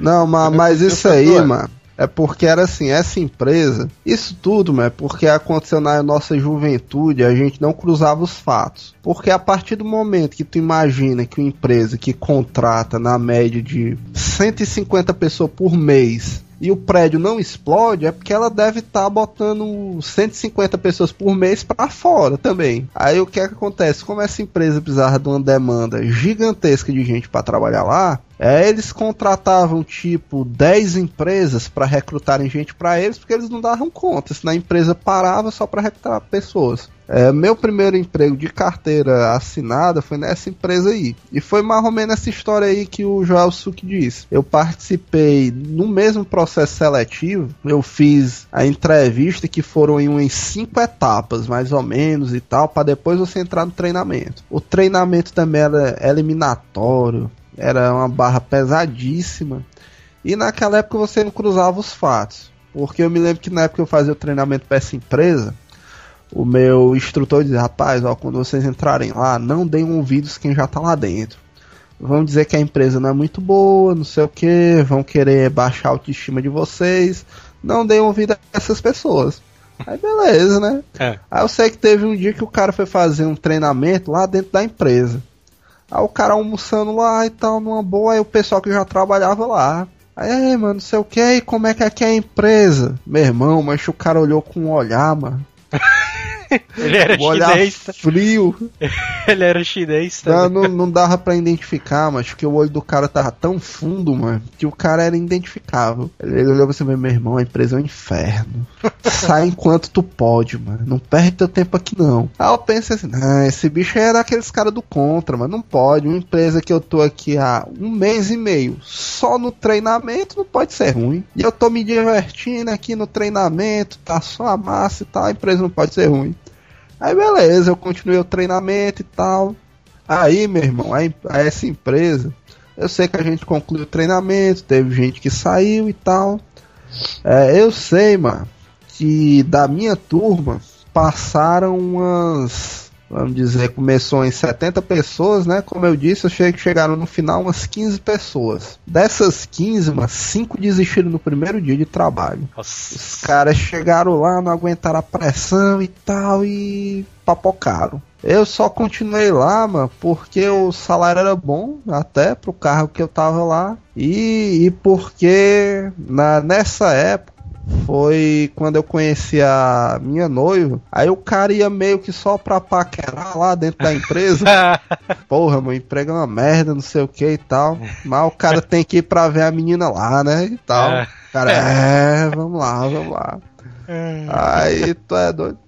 [SPEAKER 9] Não, mas, mas isso aí, mano, é porque era assim, essa empresa, isso tudo, mano, é porque aconteceu na nossa juventude, a gente não cruzava os fatos. Porque a partir do momento que tu imagina que uma empresa que contrata na média de 150 pessoas por mês e o prédio não explode, é porque ela deve estar botando 150 pessoas por mês pra fora também. Aí o que é que acontece? Como essa empresa precisava de uma demanda gigantesca de gente pra trabalhar lá, É, eles contratavam tipo 10 empresas para recrutarem gente para eles, porque eles não davam conta, senão a empresa parava só para recrutar pessoas. É, meu primeiro emprego de carteira assinada foi nessa empresa aí. E foi mais ou menos essa história aí que o Joel Suki disse. Eu participei no mesmo processo seletivo, eu fiz a entrevista que foram em umas cinco etapas, mais ou menos e tal, para depois você entrar no treinamento. O treinamento também era eliminatório, era uma barra pesadíssima. E naquela época você não cruzava os fatos. Porque eu me lembro que na época eu fazia o treinamento para essa empresa, o meu instrutor dizia, rapaz, ó, quando vocês entrarem lá, não deem ouvidos quem já tá lá dentro. Vão dizer que a empresa não é muito boa, não sei o que, vão querer baixar a autoestima de vocês. Não deem ouvido a essas pessoas. Aí beleza, né?
[SPEAKER 8] É.
[SPEAKER 9] Aí eu sei que teve um dia que o cara foi fazer um treinamento lá dentro da empresa. Aí o cara almoçando lá e tal, numa boa, aí o pessoal que já trabalhava lá. Aí, mano, não sei o que, como é que aqui é a empresa? Meu irmão, mas o cara olhou com um olhar, mano. [laughs] [laughs]
[SPEAKER 8] Ele era
[SPEAKER 9] Um olhar
[SPEAKER 8] chinês. tá?
[SPEAKER 9] frio. [laughs]
[SPEAKER 8] Ele era chinês
[SPEAKER 9] Não,
[SPEAKER 8] também.
[SPEAKER 9] não, não dava pra identificar, mas que o olho do cara tava tão fundo, mano, que o cara era identificável. Ele ele olhou pra você, meu irmão, a empresa é um inferno. [laughs] Sai enquanto tu pode, mano. Não perde teu tempo aqui, não. Aí eu pensei assim, ah, esse bicho aí é daqueles caras do contra, mano. Não pode. Uma empresa que eu tô aqui há um mês e meio, só no treinamento, não pode ser ruim. E eu tô me divertindo aqui no treinamento, tá só a massa e tal, a empresa não pode ser ruim. Aí beleza, eu continuei o treinamento e tal. Aí, meu irmão, aí essa empresa, eu sei que a gente concluiu o treinamento, teve gente que saiu e tal. É, eu sei, mano, que da minha turma passaram umas. Vamos dizer, começou em 70 pessoas, né? Como eu disse, eu achei que chegaram no final umas 15 pessoas. Dessas 15, umas 5 desistiram no primeiro dia de trabalho.
[SPEAKER 8] Nossa.
[SPEAKER 9] Os caras chegaram lá, não aguentaram a pressão e tal e papocaram. Eu só continuei lá, mano, porque o salário era bom, até pro carro que eu tava lá. E, e porque na, nessa época foi quando eu conheci a minha noiva. Aí o cara ia meio que só pra paquerar lá dentro da empresa. [laughs] Porra, meu emprego é uma merda, não sei o que e tal. Mas o cara tem que ir pra ver a menina lá, né? E tal.
[SPEAKER 8] É.
[SPEAKER 9] O cara, é, vamos lá, vamos lá. Aí tu é doido.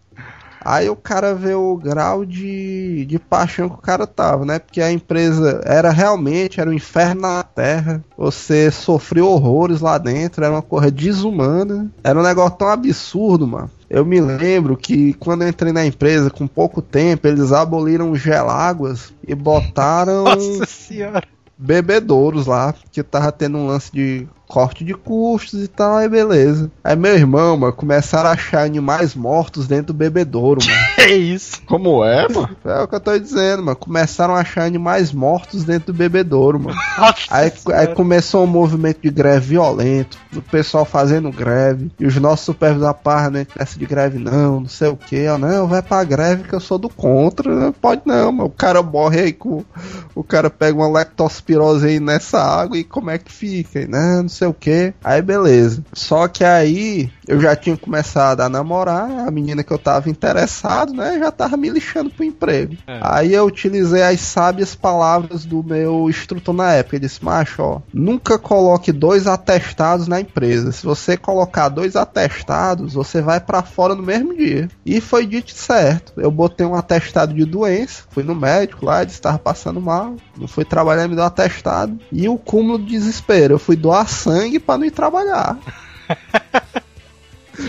[SPEAKER 9] Aí o cara vê o grau de, de paixão que o cara tava, né? Porque a empresa era realmente, era um inferno na terra. Você sofreu horrores lá dentro, era uma coisa desumana. Era um negócio tão absurdo, mano. Eu me lembro que quando eu entrei na empresa, com pouco tempo, eles aboliram os geláguas e botaram [laughs]
[SPEAKER 8] Nossa senhora.
[SPEAKER 9] bebedouros lá, que tava tendo um lance de corte de custos e tal, aí beleza. Aí meu irmão, mano, começaram a achar animais mortos dentro do bebedouro, [laughs] mano.
[SPEAKER 8] É isso.
[SPEAKER 1] Como é, mano?
[SPEAKER 9] É o que eu tô dizendo, mano. Começaram a achar animais mortos dentro do bebedouro, mano. [laughs]
[SPEAKER 8] Nossa
[SPEAKER 9] Aí, aí começou um movimento de greve violento, o pessoal fazendo greve, e os nossos supervisores, parra, não nessa de greve não, não sei o que, eu, não, vai pra greve que eu sou do contra, não pode não, mano. o cara morre aí com, o cara pega uma leptospirose aí nessa água e como é que fica, e, não, não sei o que, aí beleza. Só que aí, eu já tinha começado a namorar, a menina que eu tava interessado, né, já tava me lixando pro emprego.
[SPEAKER 8] É.
[SPEAKER 9] Aí eu utilizei as sábias palavras do meu instrutor na época. Ele disse, macho, ó, nunca coloque dois atestados na empresa. Se você colocar dois atestados, você vai pra fora no mesmo dia. E foi dito certo. Eu botei um atestado de doença, fui no médico lá, disse estava passando mal, não fui trabalhar, me deu um atestado. E o cúmulo de desespero, eu fui doar sangue pra não ir trabalhar. [laughs]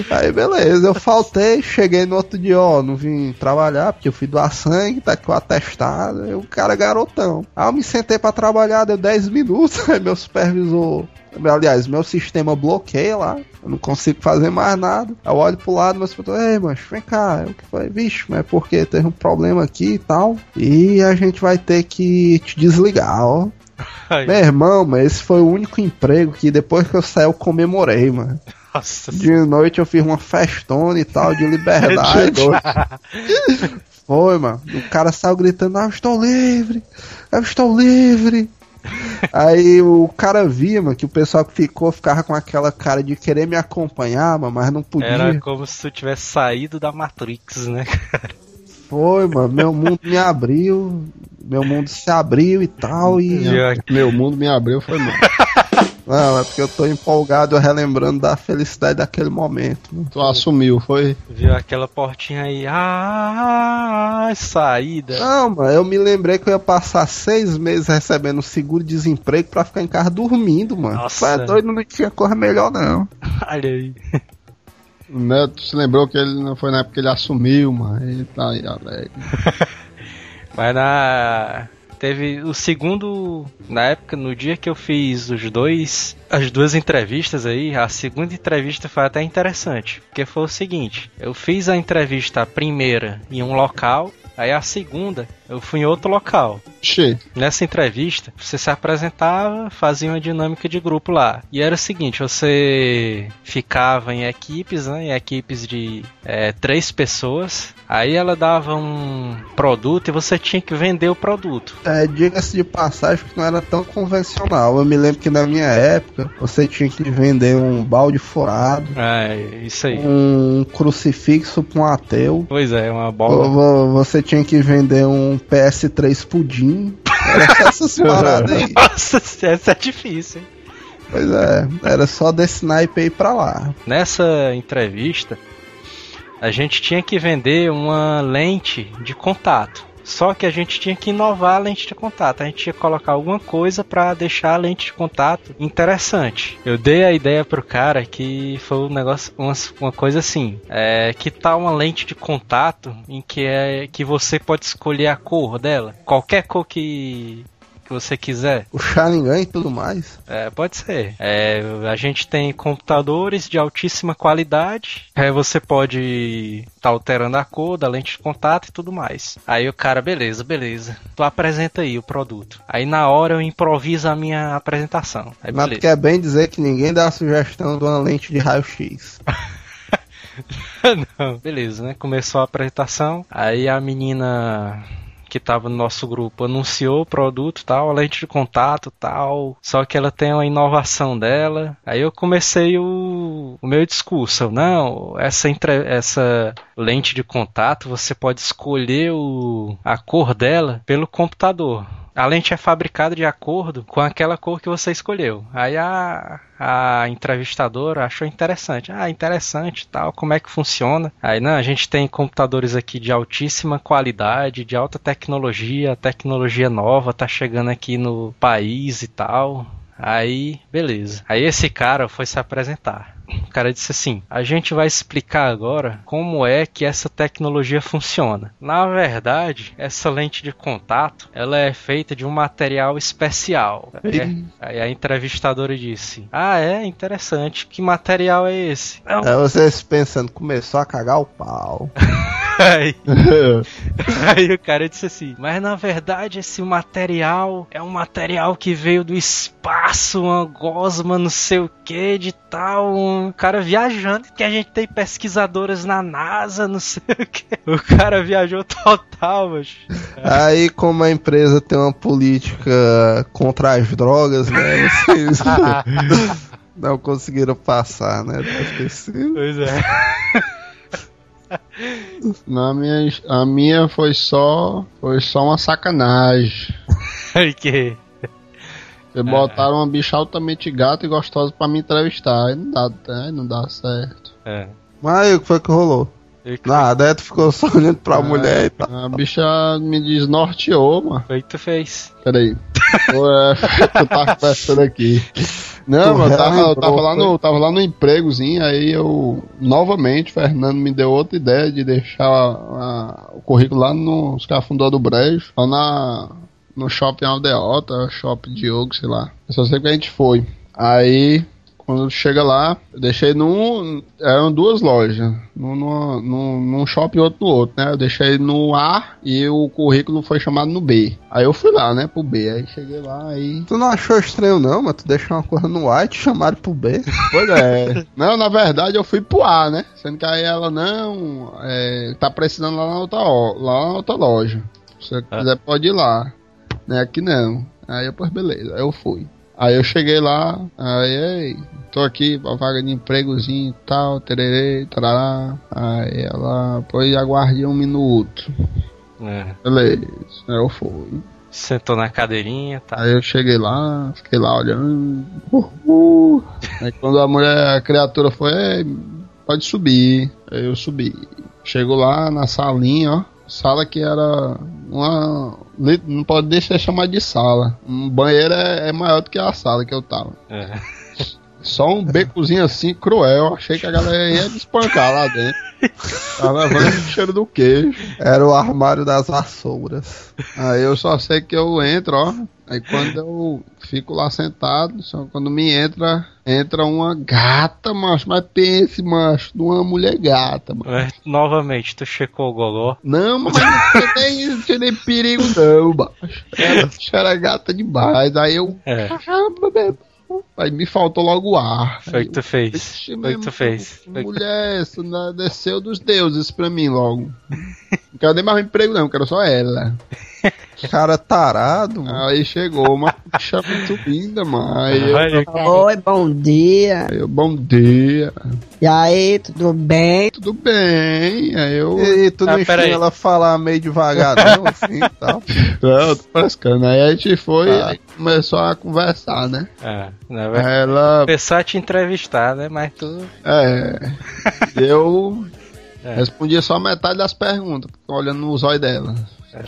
[SPEAKER 9] Aí beleza, eu faltei, cheguei no outro dia, ó, não vim trabalhar porque eu fui doar sangue, tá aqui o atestado, o cara garotão. Aí eu me sentei pra trabalhar, deu 10 minutos, [laughs] aí meu supervisor, aliás, meu sistema bloqueia lá, eu não consigo fazer mais nada. Aí eu olho pro lado, meu supervisor, ei, mas vem cá, o que foi? Vixe, mas é porque teve um problema aqui e tal, e a gente vai ter que te desligar, ó.
[SPEAKER 8] Ai,
[SPEAKER 9] Meu irmão, mas esse foi o único emprego que depois que eu saí eu comemorei, mano.
[SPEAKER 8] Nossa
[SPEAKER 9] De noite eu fiz uma festona e tal, de liberdade. [laughs] [laughs] Foi, mano. O cara saiu gritando, ah, eu estou livre, eu estou livre. Aí o cara via, mano, que o pessoal que ficou ficava com aquela cara de querer me acompanhar, mano, mas não podia.
[SPEAKER 8] Era como se tu tivesse saído da Matrix, né?
[SPEAKER 9] Foi, mano, meu mundo me abriu meu mundo se abriu e tal, e...
[SPEAKER 1] Meu mundo me abriu, foi mal.
[SPEAKER 9] Não, é porque eu tô empolgado relembrando da felicidade daquele momento. né?
[SPEAKER 1] Tu assumiu, foi?
[SPEAKER 8] Viu aquela portinha aí, ah, saída.
[SPEAKER 9] Não, mano, eu me lembrei que eu ia passar seis meses recebendo seguro-desemprego pra ficar em casa dormindo, mano.
[SPEAKER 8] Nossa.
[SPEAKER 9] É doido, não tinha coisa melhor, não. [laughs]
[SPEAKER 8] Olha aí.
[SPEAKER 1] Né, tu se lembrou que ele não foi na época que ele assumiu, mano. Ele tá aí, alegre. [laughs]
[SPEAKER 8] Mas na. Teve o segundo. Na época, no dia que eu fiz os dois. As duas entrevistas aí, a segunda entrevista foi até interessante. Porque foi o seguinte: eu fiz a entrevista a primeira em um local. Aí a segunda, eu fui em outro local.
[SPEAKER 1] Che.
[SPEAKER 8] Nessa entrevista, você se apresentava, fazia uma dinâmica de grupo lá. E era o seguinte: você ficava em equipes, né? Em equipes de é, três pessoas. Aí ela dava um produto e você tinha que vender o produto.
[SPEAKER 9] É, diga-se de passagem que não era tão convencional. Eu me lembro que na minha época você tinha que vender um balde furado,
[SPEAKER 8] É, isso aí.
[SPEAKER 9] um crucifixo pra um ateu.
[SPEAKER 8] Pois é, uma bola.
[SPEAKER 9] vo- Você tinha que vender um PS3 pudim. Era essas paradas aí. [laughs]
[SPEAKER 8] Nossa, essa é difícil, hein?
[SPEAKER 9] Pois é, era só desse naipe aí pra lá.
[SPEAKER 8] Nessa entrevista, a gente tinha que vender uma lente de contato. Só que a gente tinha que inovar a lente de contato. A gente que colocar alguma coisa para deixar a lente de contato interessante. Eu dei a ideia pro cara que foi um negócio, uma, uma coisa assim. É, que tal uma lente de contato em que é que você pode escolher a cor dela, qualquer cor que que você quiser.
[SPEAKER 9] O Sharingan e tudo mais.
[SPEAKER 8] É, pode ser. É, a gente tem computadores de altíssima qualidade. Aí você pode estar alterando a cor da lente de contato e tudo mais. Aí o cara, beleza, beleza. Tu apresenta aí o produto. Aí na hora eu improviso a minha apresentação. Aí
[SPEAKER 9] Mas tu quer bem dizer que ninguém dá a sugestão de uma lente de raio-x. [laughs]
[SPEAKER 8] Não, beleza, né? Começou a apresentação. Aí a menina que tava no nosso grupo anunciou o produto tal, a lente de contato tal. Só que ela tem uma inovação dela. Aí eu comecei o, o meu discurso. Não, essa, entre- essa lente de contato você pode escolher o, a cor dela pelo computador. A lente é fabricada de acordo com aquela cor que você escolheu. Aí a, a entrevistadora achou interessante. Ah, interessante tal, como é que funciona? Aí, não, a gente tem computadores aqui de altíssima qualidade, de alta tecnologia, tecnologia nova, tá chegando aqui no país e tal. Aí, beleza. Aí esse cara foi se apresentar. O cara disse assim: a gente vai explicar agora como é que essa tecnologia funciona. Na verdade, essa lente de contato ela é feita de um material especial. É. Aí a entrevistadora disse: Ah, é interessante. Que material é esse? Não.
[SPEAKER 9] É vocês pensando, começou a cagar o pau. [laughs]
[SPEAKER 8] Aí, [laughs] aí o cara disse assim: Mas na verdade esse material é um material que veio do espaço, uma gosma, não sei o que de tal. Um cara viajando, que a gente tem pesquisadoras na NASA, não sei o que. O cara viajou total, mas.
[SPEAKER 9] Aí, como a empresa tem uma política contra as drogas, né? Vocês [laughs] não conseguiram passar, né?
[SPEAKER 8] Pois é.
[SPEAKER 1] Na minha, a minha foi só foi só uma sacanagem.
[SPEAKER 8] Aí que.
[SPEAKER 1] Vocês botaram uma bicha altamente gata e gostosa pra me entrevistar. Aí não dá, aí não dá certo.
[SPEAKER 8] É.
[SPEAKER 9] Mas aí, o que foi que rolou? Nada, aí tu ficou só olhando pra mulher e tal.
[SPEAKER 1] A bicha me desnorteou, mano.
[SPEAKER 8] Foi o que tu fez.
[SPEAKER 1] Peraí. [laughs] Ué, [laughs] tu tá conversando aqui. Não, mano, eu tava, eu tava lá no, tava lá no empregozinho, aí eu, novamente, o Fernando me deu outra ideia de deixar a- a- o currículo lá nos Cafundó do Brejo, lá na, no shopping Aldeota, shopping Diogo, sei lá. Eu só sei que a gente foi. Aí, quando chega lá, eu deixei num. Eram duas lojas. Num, num, num, shopping e outro no outro, né? Eu deixei no A e o currículo foi chamado no B. Aí eu fui lá, né, pro B. Aí cheguei lá, aí.
[SPEAKER 9] Tu não achou estranho, não, mas tu deixou uma coisa no A e te chamaram pro B.
[SPEAKER 1] Pois é. não, na verdade eu fui pro A, né? Sendo que aí ela não. É, tá precisando lá na outra, lá na outra loja. Se você quiser, pode ir lá. Né? Aqui não. Aí eu, pois beleza. Aí eu fui. Aí eu cheguei lá, aí, tô aqui pra vaga de empregozinho e tal, tererê, tarará. Aí ela, pois aguarde um minuto.
[SPEAKER 8] É.
[SPEAKER 1] Beleza. Aí eu fui.
[SPEAKER 8] Sentou na cadeirinha, tá?
[SPEAKER 1] Aí eu cheguei lá, fiquei lá olhando. Uh, uh. Aí quando a mulher, a criatura foi, "Ei, pode subir. Aí eu subi. Chegou lá na salinha, ó. Sala que era uma. Não pode deixar chamar de sala. Um banheiro é, é maior do que a sala que eu tava.
[SPEAKER 8] É.
[SPEAKER 1] Só um becozinho assim, cruel. Achei que a galera ia me espancar lá dentro. Tava levando o cheiro do queijo.
[SPEAKER 9] Era o armário das vassouras.
[SPEAKER 1] Aí eu só sei que eu entro, ó. Aí quando eu fico lá sentado, só quando me entra, entra uma gata, macho. Mas pense, macho, de uma mulher gata, mano.
[SPEAKER 8] É, Novamente, tu checou o gogó.
[SPEAKER 1] Não, mas não tinha nem, não tinha nem perigo, não, macho. Era, era gata demais. Aí eu,
[SPEAKER 8] É.
[SPEAKER 1] caramba, meu irmão. Aí me faltou logo o ar.
[SPEAKER 8] Foi o que tu fez. Foi que tu fez.
[SPEAKER 1] Mulher, isso desceu dos deuses pra mim logo. [laughs] Não quero nem mais um emprego, não, quero só ela. [laughs]
[SPEAKER 9] Cara tarado, mano.
[SPEAKER 1] Aí chegou uma bicha muito linda, mano. Aí eu,
[SPEAKER 2] Oi, bom dia.
[SPEAKER 1] aí eu, bom dia.
[SPEAKER 2] E aí, tudo bem?
[SPEAKER 1] Tudo bem? Aí eu.
[SPEAKER 9] E, tu não
[SPEAKER 8] Ah, peraí.
[SPEAKER 9] ela a falar meio devagar, não, [laughs] assim e tal.
[SPEAKER 1] Não, tô pescando. Aí a gente foi
[SPEAKER 9] Ah.
[SPEAKER 1] aí começou a conversar, né?
[SPEAKER 8] É, na verdade,
[SPEAKER 1] ela.
[SPEAKER 8] começou a te entrevistar, né? Mas tu.
[SPEAKER 1] É. [laughs] Eu.
[SPEAKER 8] É.
[SPEAKER 1] Respondia só metade das perguntas, olhando no zóio dela.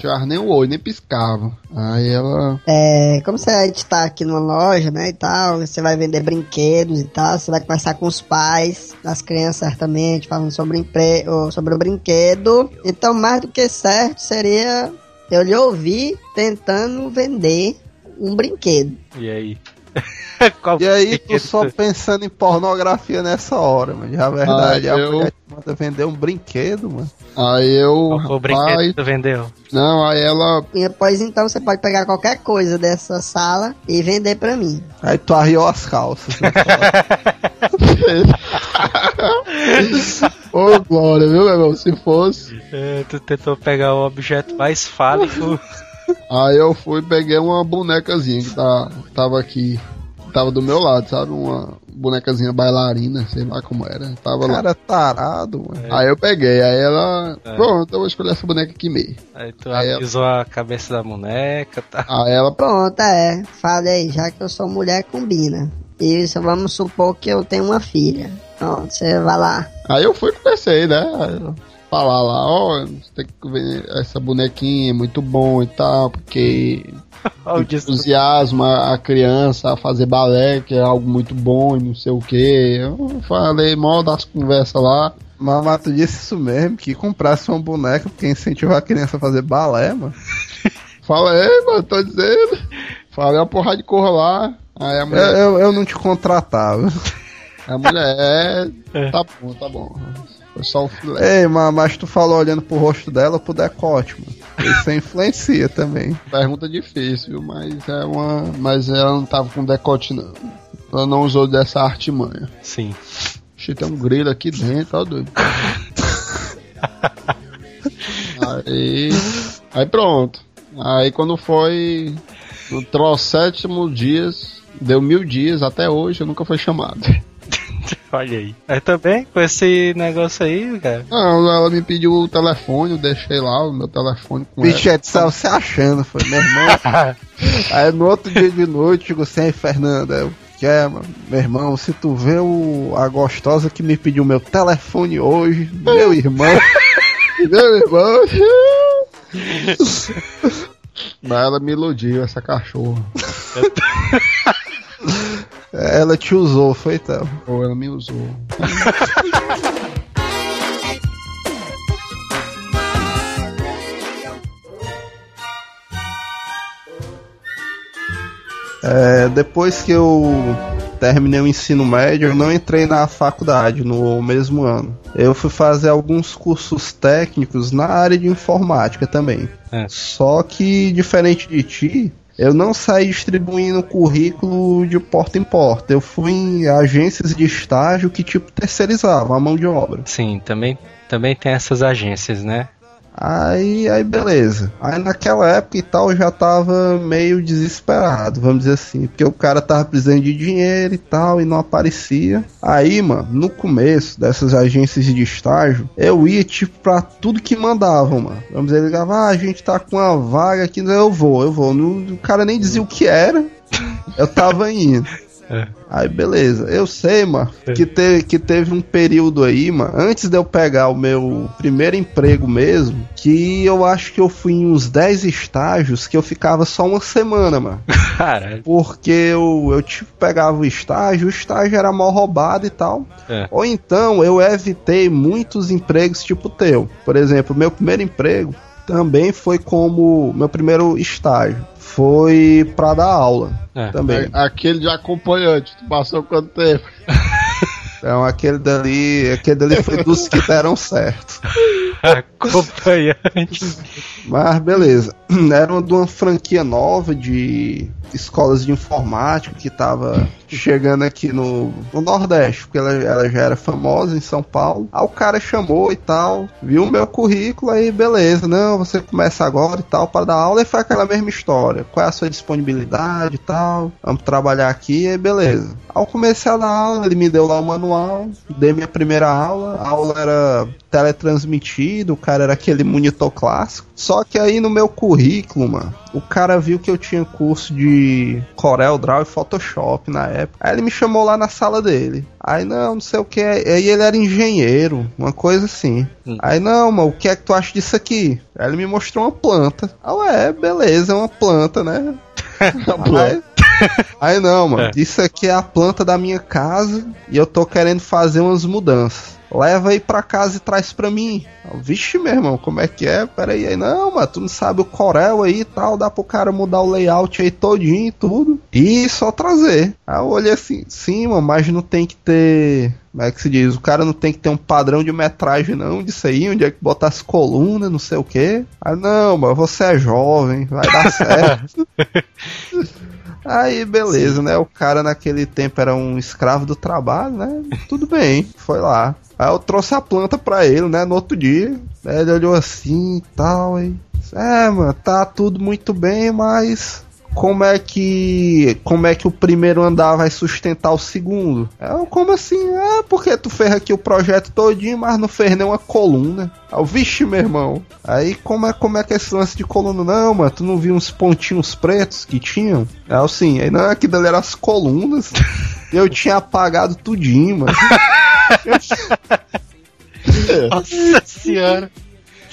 [SPEAKER 1] Não nem o olho, nem piscava. Aí ela.
[SPEAKER 2] É, como você, a gente tá aqui numa loja, né, e tal, você vai vender brinquedos e tal, você vai conversar com os pais, das crianças certamente, falando sobre, empre... sobre o brinquedo. Então, mais do que certo seria eu lhe ouvir tentando vender um brinquedo.
[SPEAKER 8] E aí? [laughs] Qual
[SPEAKER 9] E aí, tu só pensando em pornografia nessa hora, mano. E a verdade,
[SPEAKER 1] Ah,
[SPEAKER 9] a
[SPEAKER 1] eu-
[SPEAKER 9] mulher te manda vender um brinquedo, mano.
[SPEAKER 1] Aí eu.
[SPEAKER 8] Qual foi o brinquedo que tu vendeu?
[SPEAKER 1] não, aí ela.
[SPEAKER 2] E, pois então você pode pegar qualquer coisa dessa sala e vender pra mim.
[SPEAKER 9] Aí tu arriou as calças. Né? [laughs]
[SPEAKER 1] Ô, Glória, viu, meu irmão? Se fosse.
[SPEAKER 8] É, tu tentou pegar o objeto mais fálico.
[SPEAKER 1] Aí eu fui e peguei uma bonecazinha que tá, tava aqui. Tava do meu lado, sabe? Uma bonecazinha bailarina, sei lá como era. Tava lá.
[SPEAKER 9] Cara tarado, mano.
[SPEAKER 1] Aí eu peguei, aí ela.
[SPEAKER 8] É.
[SPEAKER 1] Pronto, eu vou escolher essa boneca aqui mesmo.
[SPEAKER 8] Aí tu
[SPEAKER 1] Aí ela-
[SPEAKER 8] avisou a cabeça da boneca, tá?
[SPEAKER 1] Aí ela.
[SPEAKER 2] Pronto, é. Falei, já que eu sou mulher, combina. Isso, vamos supor que eu tenho uma filha. Pronto, você vai lá.
[SPEAKER 1] Aí eu fui e comecei, né? Aí eu Falar lá, ó, você tem que ver essa bonequinha, é muito bom e tal, porque [laughs] entusiasma a criança a fazer balé, que é algo muito bom e não sei o que. Eu falei mal das conversas lá.
[SPEAKER 9] Mas tu disse isso mesmo, que comprasse uma boneca porque incentiva a criança a fazer balé, mano. [laughs]
[SPEAKER 1] Falei, mano, tô dizendo. Falei uma porrada de cor lá. Aí a
[SPEAKER 9] Eu,
[SPEAKER 1] mulher,
[SPEAKER 9] eu, eu não te contratava.
[SPEAKER 1] a mulher, é, [laughs]
[SPEAKER 8] É.
[SPEAKER 1] tá bom, tá bom. Foi só o filé.
[SPEAKER 9] Ei, mas, mas tu falou olhando pro rosto dela pro decote, mano. Isso influencia também.
[SPEAKER 1] Pergunta difícil, viu? mas é uma. Mas ela não tava com decote, não. Ela não usou dessa artimanha.
[SPEAKER 8] Sim.
[SPEAKER 1] Achei tem um grilo aqui dentro, ó doido. aí. Aí pronto. Aí quando foi. No trocétimo dias. Deu mil dias até hoje, eu nunca fui chamado. [laughs]
[SPEAKER 8] Olha aí. Aí também, com esse negócio aí, cara.
[SPEAKER 1] Não, ela me pediu o telefone, eu deixei lá o meu telefone com ela.
[SPEAKER 9] Bichete, tava se achando, foi meu irmão. [laughs] Aí no outro dia de noite, digo assim, "Ei, Fernanda, eu quero, mano. Meu irmão, se tu vê o, a gostosa que me pediu meu telefone hoje, meu irmão. [laughs]
[SPEAKER 1] Meu irmão. Mas ela me iludiu, essa cachorra.
[SPEAKER 9] Ela te usou, foi então.
[SPEAKER 1] Ou ela me usou. [laughs]
[SPEAKER 9] É, depois que eu terminei o ensino médio, eu não entrei na faculdade no mesmo ano. Eu fui fazer alguns cursos técnicos na área de informática também.
[SPEAKER 8] É.
[SPEAKER 9] Só que, diferente de ti, eu não saí distribuindo currículo de porta em porta. Eu fui em agências de estágio que, tipo, terceirizavam a mão de obra.
[SPEAKER 8] Sim, também, também tem essas agências, né?
[SPEAKER 9] Aí, aí beleza. Aí naquela época e tal eu já tava meio desesperado, vamos dizer assim, porque o cara tava precisando de dinheiro e tal e não aparecia. Aí, mano, no começo dessas agências de estágio, eu ia tipo pra tudo que mandavam, mano. Vamos dizer, ligava, ah, a gente tá com uma vaga aqui, eu vou, eu vou. o cara nem dizia o que era. Eu tava indo. É. Aí beleza, eu sei, mano, é. que, teve, que teve um período aí, mano, antes de eu pegar o meu primeiro emprego mesmo, que eu acho que eu fui em uns 10 estágios que eu ficava só uma semana, mano. [laughs] Caralho. Porque eu, eu tipo pegava o estágio, o estágio era mal roubado e tal. É. Ou então eu evitei muitos empregos tipo teu. Por exemplo, meu primeiro emprego também foi como meu primeiro estágio foi pra dar aula é. também.
[SPEAKER 1] Aquele de acompanhante, tu passou quanto tempo? [laughs]
[SPEAKER 9] Então aquele dali, aquele dali foi dos que deram certo.
[SPEAKER 8] Acompanhante.
[SPEAKER 9] Mas beleza. Era de uma franquia nova de escolas de informática que tava chegando aqui no, no Nordeste, porque ela, ela já era famosa em São Paulo. Aí o cara chamou e tal, viu o meu currículo aí, beleza, não, você começa agora e tal para dar aula e foi aquela mesma história. Qual é a sua disponibilidade e tal? Vamos trabalhar aqui e beleza. Aí eu comecei a dar aula, ele me deu lá o manual, dei minha primeira aula, a aula era teletransmitido, o cara era aquele monitor clássico. Só que aí no meu currículo, mano, o cara viu que eu tinha curso de Corel Draw e Photoshop na época. Aí ele me chamou lá na sala dele. Aí não, não sei o que. Aí ele era engenheiro, uma coisa assim. Hum. Aí não, mano, o que é que tu acha disso aqui? Aí ele me mostrou uma planta. Ah, é, beleza, é uma planta, né? [laughs] aí, [laughs] aí não, mano, é. isso aqui é a planta da minha casa e eu tô querendo fazer umas mudanças leva aí pra casa e traz pra mim. Vixe, meu irmão, como é que é? Pera aí, aí, não, mas tu não sabe o Corel aí e tal, dá pro cara mudar o layout aí todinho e tudo. E só trazer. Aí eu olhei assim, sim, mano, mas não tem que ter. Como é que se diz? O cara não tem que ter um padrão de metragem, não, disso aí, onde é que botar as colunas, não sei o que. Aí, não, mas você é jovem, vai dar [laughs] certo. [laughs] Aí, beleza, Sim. né? O cara naquele tempo era um escravo do trabalho, né? Tudo bem, foi lá. Aí eu trouxe a planta pra ele, né? No outro dia. Ele olhou assim e tal. E... É, mano, tá tudo muito bem, mas como é que como é que o primeiro andar vai sustentar o segundo? É, como assim? É porque tu fez aqui o projeto todinho, mas não fez nenhuma coluna. Ah, vixe, meu irmão. Aí como é como é que é esse lance de coluna? Não, mano, tu não viu uns pontinhos pretos que tinham? É assim, aí não, aquilo ali eram as colunas. [laughs] Eu tinha apagado tudinho, mano. [laughs]
[SPEAKER 8] Nossa senhora.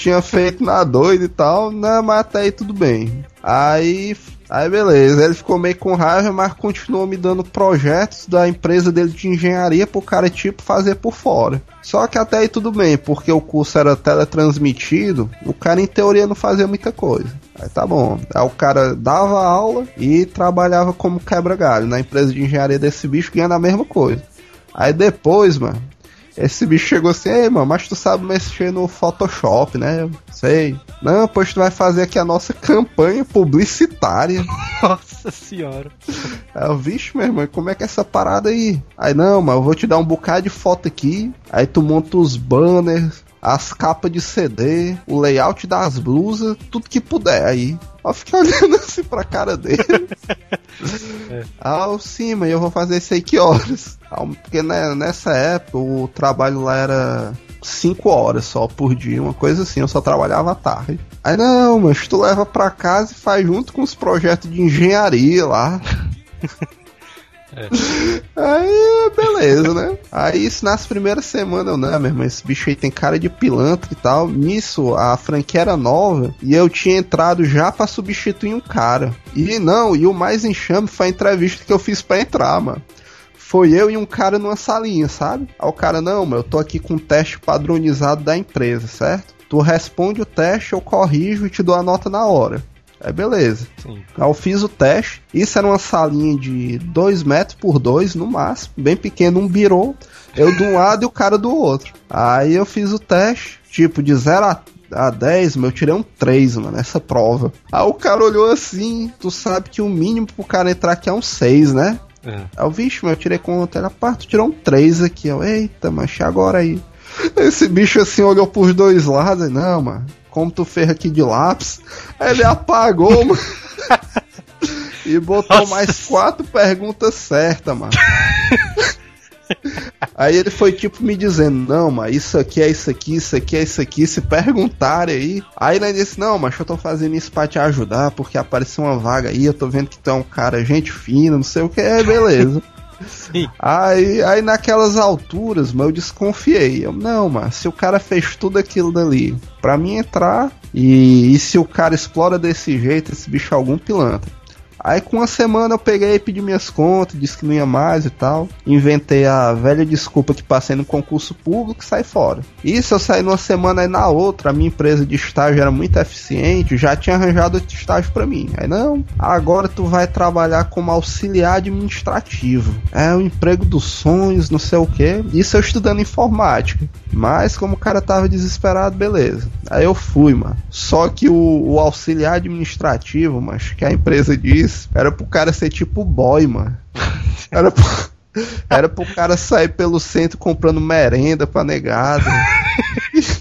[SPEAKER 9] Tinha feito na doida e tal, né, mas até aí tudo bem. Aí Aí beleza, ele ficou meio com raiva, mas continuou me dando projetos da empresa dele de engenharia pro cara tipo fazer por fora. Só que até aí tudo bem, porque o curso era teletransmitido, o cara em teoria não fazia muita coisa. Aí tá bom. Aí o cara dava aula e trabalhava como quebra-galho na empresa de engenharia desse bicho ganhando a mesma coisa. Aí depois, mano, esse bicho chegou assim, ei, mano, mas tu sabe mexer no Photoshop, né? Sei. Não, pois tu vai fazer aqui a nossa campanha publicitária. [laughs]
[SPEAKER 8] Nossa senhora.
[SPEAKER 9] Aí eu, vixe, meu irmão, como é que é essa parada aí? Aí, não, mas eu vou te dar um bocado de foto aqui. Aí tu monta os banners, as capas de CD, o layout das blusas, tudo que puder aí. Eu fiquei [laughs] olhando assim pra cara dele. [laughs] é. Ah, sim, mas eu vou fazer isso aí que horas? Ah, porque né, nessa época o trabalho lá era 5 horas só por dia, uma coisa assim, eu só trabalhava à tarde. Aí não, mas tu leva pra casa e faz junto com os projetos de engenharia lá. [laughs] É. Aí, beleza, né? Aí, isso nas primeiras semanas, eu, não, meu irmão, esse bicho aí tem cara de pilantra e tal. Nisso, a franquia era nova e eu tinha entrado já para substituir um cara. E não, e o mais enxame foi a entrevista que eu fiz para entrar, mano foi eu e um cara numa salinha, sabe? Aí o cara, não, mano, eu tô aqui com um teste padronizado da empresa, certo? Tu responde o teste, eu corrijo e te dou a nota na hora. É beleza. Sim. Aí eu fiz o teste. Isso era uma salinha de 2 metros por 2 no máximo, bem pequeno, um birô. Eu de um lado e o cara do outro. Aí eu fiz o teste, tipo, de 0 a a 10, mas eu tirei um 3, mano, nessa prova. Aí o cara olhou assim, tu sabe que o mínimo pro cara entrar aqui é um 6, né? É. Aí eu, vixe, mas eu tirei conta. Ela, pá, tu tirou um 3 aqui, ó. Eita, mancha, agora aí. [laughs] Esse bicho assim olhou pros dois lados. Não, mano, como tu fez aqui de lápis? Aí ele apagou, mano. [laughs] E botou
[SPEAKER 8] Nossa.
[SPEAKER 9] mais quatro perguntas certas, mano. Aí ele foi tipo me dizendo, não, mas isso aqui é isso aqui, isso aqui é isso aqui, se perguntarem aí. Aí ele disse, não, mas eu tô fazendo isso pra te ajudar, porque apareceu uma vaga aí, eu tô vendo que tu é um cara, gente fina, não sei o que, é, beleza. Aí, aí naquelas alturas, mas eu desconfiei. Eu, não, mas se o cara fez tudo aquilo dali pra mim entrar, e, e se o cara explora desse jeito, esse bicho é algum pilantra. Aí com uma semana eu peguei e pedi minhas contas, disse que não ia mais e tal. Inventei a velha desculpa que passei no concurso público e saí fora. Isso eu saí numa semana e na outra, a minha empresa de estágio era muito eficiente, já tinha arranjado outro estágio pra mim. Aí não, agora tu vai trabalhar como auxiliar administrativo. É o emprego dos sonhos, não sei o que. Isso eu estudando informática. Mas como o cara tava desesperado, beleza. Aí eu fui, mano. Só que o, o auxiliar administrativo, mas que a empresa disse, era pro cara ser tipo boy, mano. Era pro, era pro cara sair pelo centro comprando merenda pra negado. [laughs]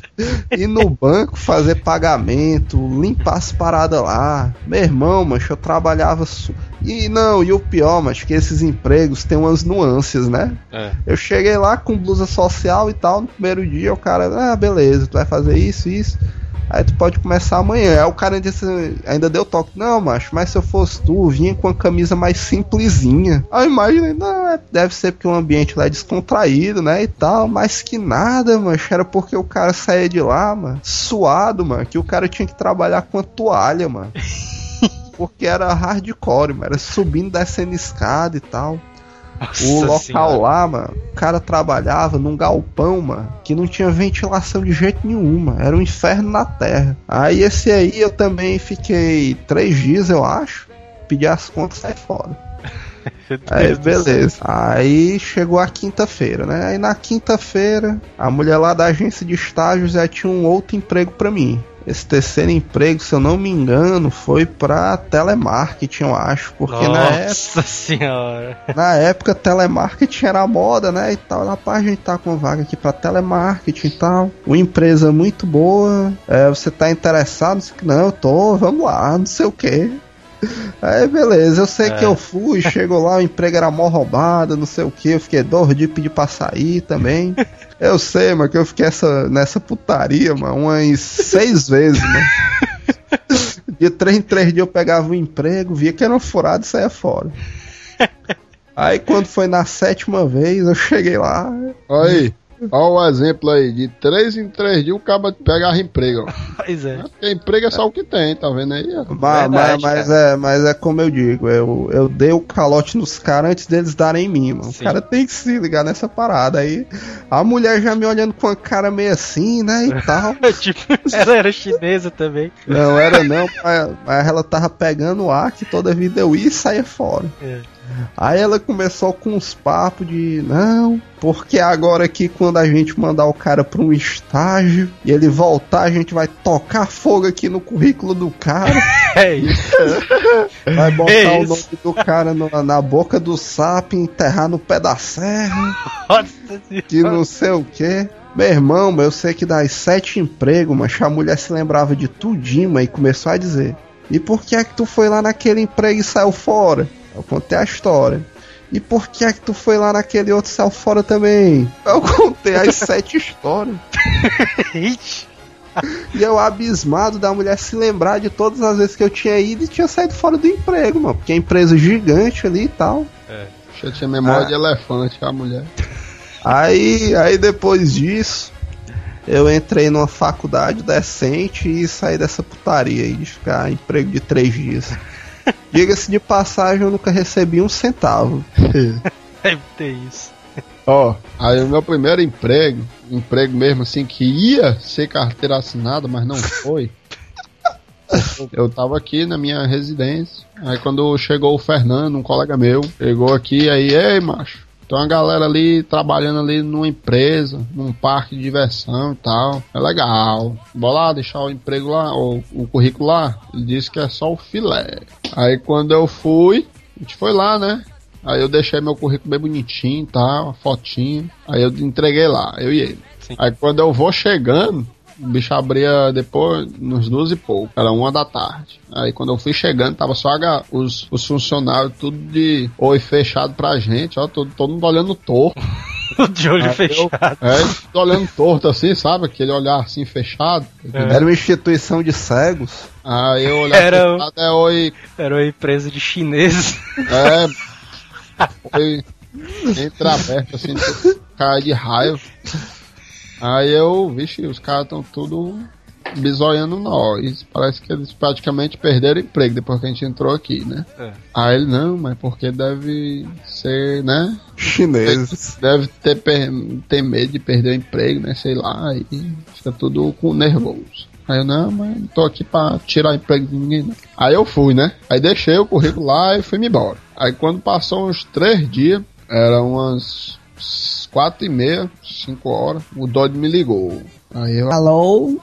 [SPEAKER 9] Ir no banco fazer pagamento, limpar as paradas lá. Meu irmão, mas eu trabalhava. Su... E não, e o pior, mas que esses empregos têm umas nuances, né?
[SPEAKER 8] É.
[SPEAKER 9] Eu cheguei lá com blusa social e tal, no primeiro dia o cara, ah, beleza, tu vai fazer isso, isso. Aí tu pode começar amanhã. Aí o cara disse, ainda deu toque. Não, macho, mas se eu fosse tu, vinha com a camisa mais simplesinha. Aí eu imaginei, não, é- deve ser porque o ambiente lá é descontraído, né? E tal. Mas que nada, macho. Era porque o cara saía de lá, mano, suado, mano. Que o cara tinha que trabalhar com a toalha, mano. [laughs] Porque era hardcore, mano. Era subindo, descendo escada e tal. O
[SPEAKER 8] Nossa
[SPEAKER 9] local
[SPEAKER 8] senhora.
[SPEAKER 9] lá, mano, o cara trabalhava num galpão, mano, que não tinha ventilação de jeito nenhum, mano. Era um inferno na terra. Aí esse aí eu também fiquei três dias, eu acho. Pedi as contas e saí fora. [laughs] Aí, beleza. Aí chegou a quinta-feira, né? Aí na quinta-feira, a mulher lá da agência de estágios já tinha um outro emprego pra mim. Esse terceiro emprego, se eu não me engano, foi pra telemarketing, eu acho. Porque na época.
[SPEAKER 8] Nossa senhora.
[SPEAKER 9] Na época, telemarketing era moda, né? E tal. Rapaz, a gente tá com vaga aqui pra telemarketing e tal. Uma empresa muito boa. É, você tá interessado? Não, eu tô, vamos lá, não sei o que. Aí, beleza, eu sei
[SPEAKER 8] É.
[SPEAKER 9] que eu fui, chegou lá, o emprego era mó roubado, não sei o que, eu fiquei dois dias pedi pra sair também. [laughs] Eu sei, mano, que eu fiquei essa, nessa putaria, mano, umas [laughs] seis vezes, mano. De três em três dias eu pegava um emprego, via que era um furado e saía fora. [laughs] Aí quando foi na sétima vez, eu cheguei lá.
[SPEAKER 1] Aí, olha o exemplo aí, de três em três dias o cara pegava emprego. ó.
[SPEAKER 8] Pois é.
[SPEAKER 1] Porque emprego é só o que tem, tá vendo aí?
[SPEAKER 9] Mas,
[SPEAKER 8] Verdade,
[SPEAKER 9] mas, mas é, mas é como eu digo, eu, eu dei o calote nos caras antes deles darem em mim, mano. O
[SPEAKER 8] Sim.
[SPEAKER 9] cara tem que se ligar nessa parada. Aí a mulher já me olhando com a cara meio assim, né? E tal. [laughs]
[SPEAKER 8] tipo, ela era chinesa também.
[SPEAKER 9] Não era não, mas, mas ela tava pegando o ar que toda vida eu ia e saía fora.
[SPEAKER 8] É.
[SPEAKER 9] Aí ela começou com uns papos de não, porque agora aqui quando a gente mandar o cara pra um estágio e ele voltar, a gente vai tocar fogo aqui no currículo do cara, [laughs]
[SPEAKER 8] É isso.
[SPEAKER 9] vai botar
[SPEAKER 8] É
[SPEAKER 9] o
[SPEAKER 8] isso.
[SPEAKER 9] nome do cara no- na boca do sapo, e enterrar no pé da serra,
[SPEAKER 8] Nossa
[SPEAKER 9] que não sei o que. Meu irmão, eu sei que das sete empregos, mas a mulher se lembrava de tudinho, e começou a dizer: E por que é que tu foi lá naquele emprego e saiu fora? Eu contei a história. E por que é que tu foi lá naquele outro saiu fora também? Eu contei as [laughs] sete histórias.
[SPEAKER 8] Ixi.
[SPEAKER 9] E eu abismado da mulher se lembrar de todas as vezes que eu tinha ido e tinha saído fora do emprego, mano. Porque é empresa gigante ali e tal.
[SPEAKER 1] Deixa eu tinha memória
[SPEAKER 9] Ah.
[SPEAKER 1] de elefante, a mulher.
[SPEAKER 9] Aí, aí depois disso, eu entrei numa faculdade decente e saí dessa putaria aí de ficar em emprego de três dias. [laughs] Diga-se de passagem, eu nunca recebi um centavo. [laughs]
[SPEAKER 8] Deve ter isso.
[SPEAKER 1] Ó, aí o meu primeiro emprego, emprego mesmo assim, que ia ser carteira assinada, mas não foi. [laughs] Eu tava aqui na minha residência. Aí quando chegou o Fernando, um colega meu, chegou aqui, aí, ei, macho, tem uma galera ali trabalhando ali numa empresa, num parque de diversão e tal. É legal. Bora lá deixar o emprego lá, ou o currículo lá. Ele disse que é só o filé. Aí quando eu fui, a gente foi lá, né? Aí eu deixei meu currículo bem bonitinho e tal, a fotinha. Aí eu entreguei lá, eu e ele.
[SPEAKER 8] Sim.
[SPEAKER 1] Aí quando eu vou chegando, O bicho abria depois, nos duas e pouco. Era uma da tarde. Aí quando eu fui chegando, tava só a- os, os funcionários tudo de oi fechado pra gente, ó. Todo, todo mundo olhando torto. [laughs]
[SPEAKER 8] de olho
[SPEAKER 1] Aí eu-
[SPEAKER 8] fechado.
[SPEAKER 1] É, tudo olhando torto assim, sabe? Aquele olhar assim fechado.
[SPEAKER 9] Era uma instituição de cegos.
[SPEAKER 1] Aí eu olhava
[SPEAKER 8] Era
[SPEAKER 1] fechado, é oi.
[SPEAKER 8] Era uma empresa de chineses.
[SPEAKER 1] É. Foi entreaberto, assim, cara de raiva. Aí eu, vixe, os caras estão tudo bisoiando nós. Parece que eles praticamente perderam emprego depois que a gente entrou aqui, né?
[SPEAKER 8] É.
[SPEAKER 1] Aí ele, não, mas porque deve ser, né?
[SPEAKER 9] Chineses.
[SPEAKER 1] Deve ter, per- ter medo de perder o emprego, né? Sei lá, aí fica tudo com nervoso. Aí eu, não, mas não tô aqui pra tirar emprego de ninguém, não. Aí eu fui, né? Aí deixei o currículo lá e fui-me embora. Aí quando passou uns três dias, eram umas quatro e meia, cinco horas, o doido me ligou. Aí eu,
[SPEAKER 2] Alô?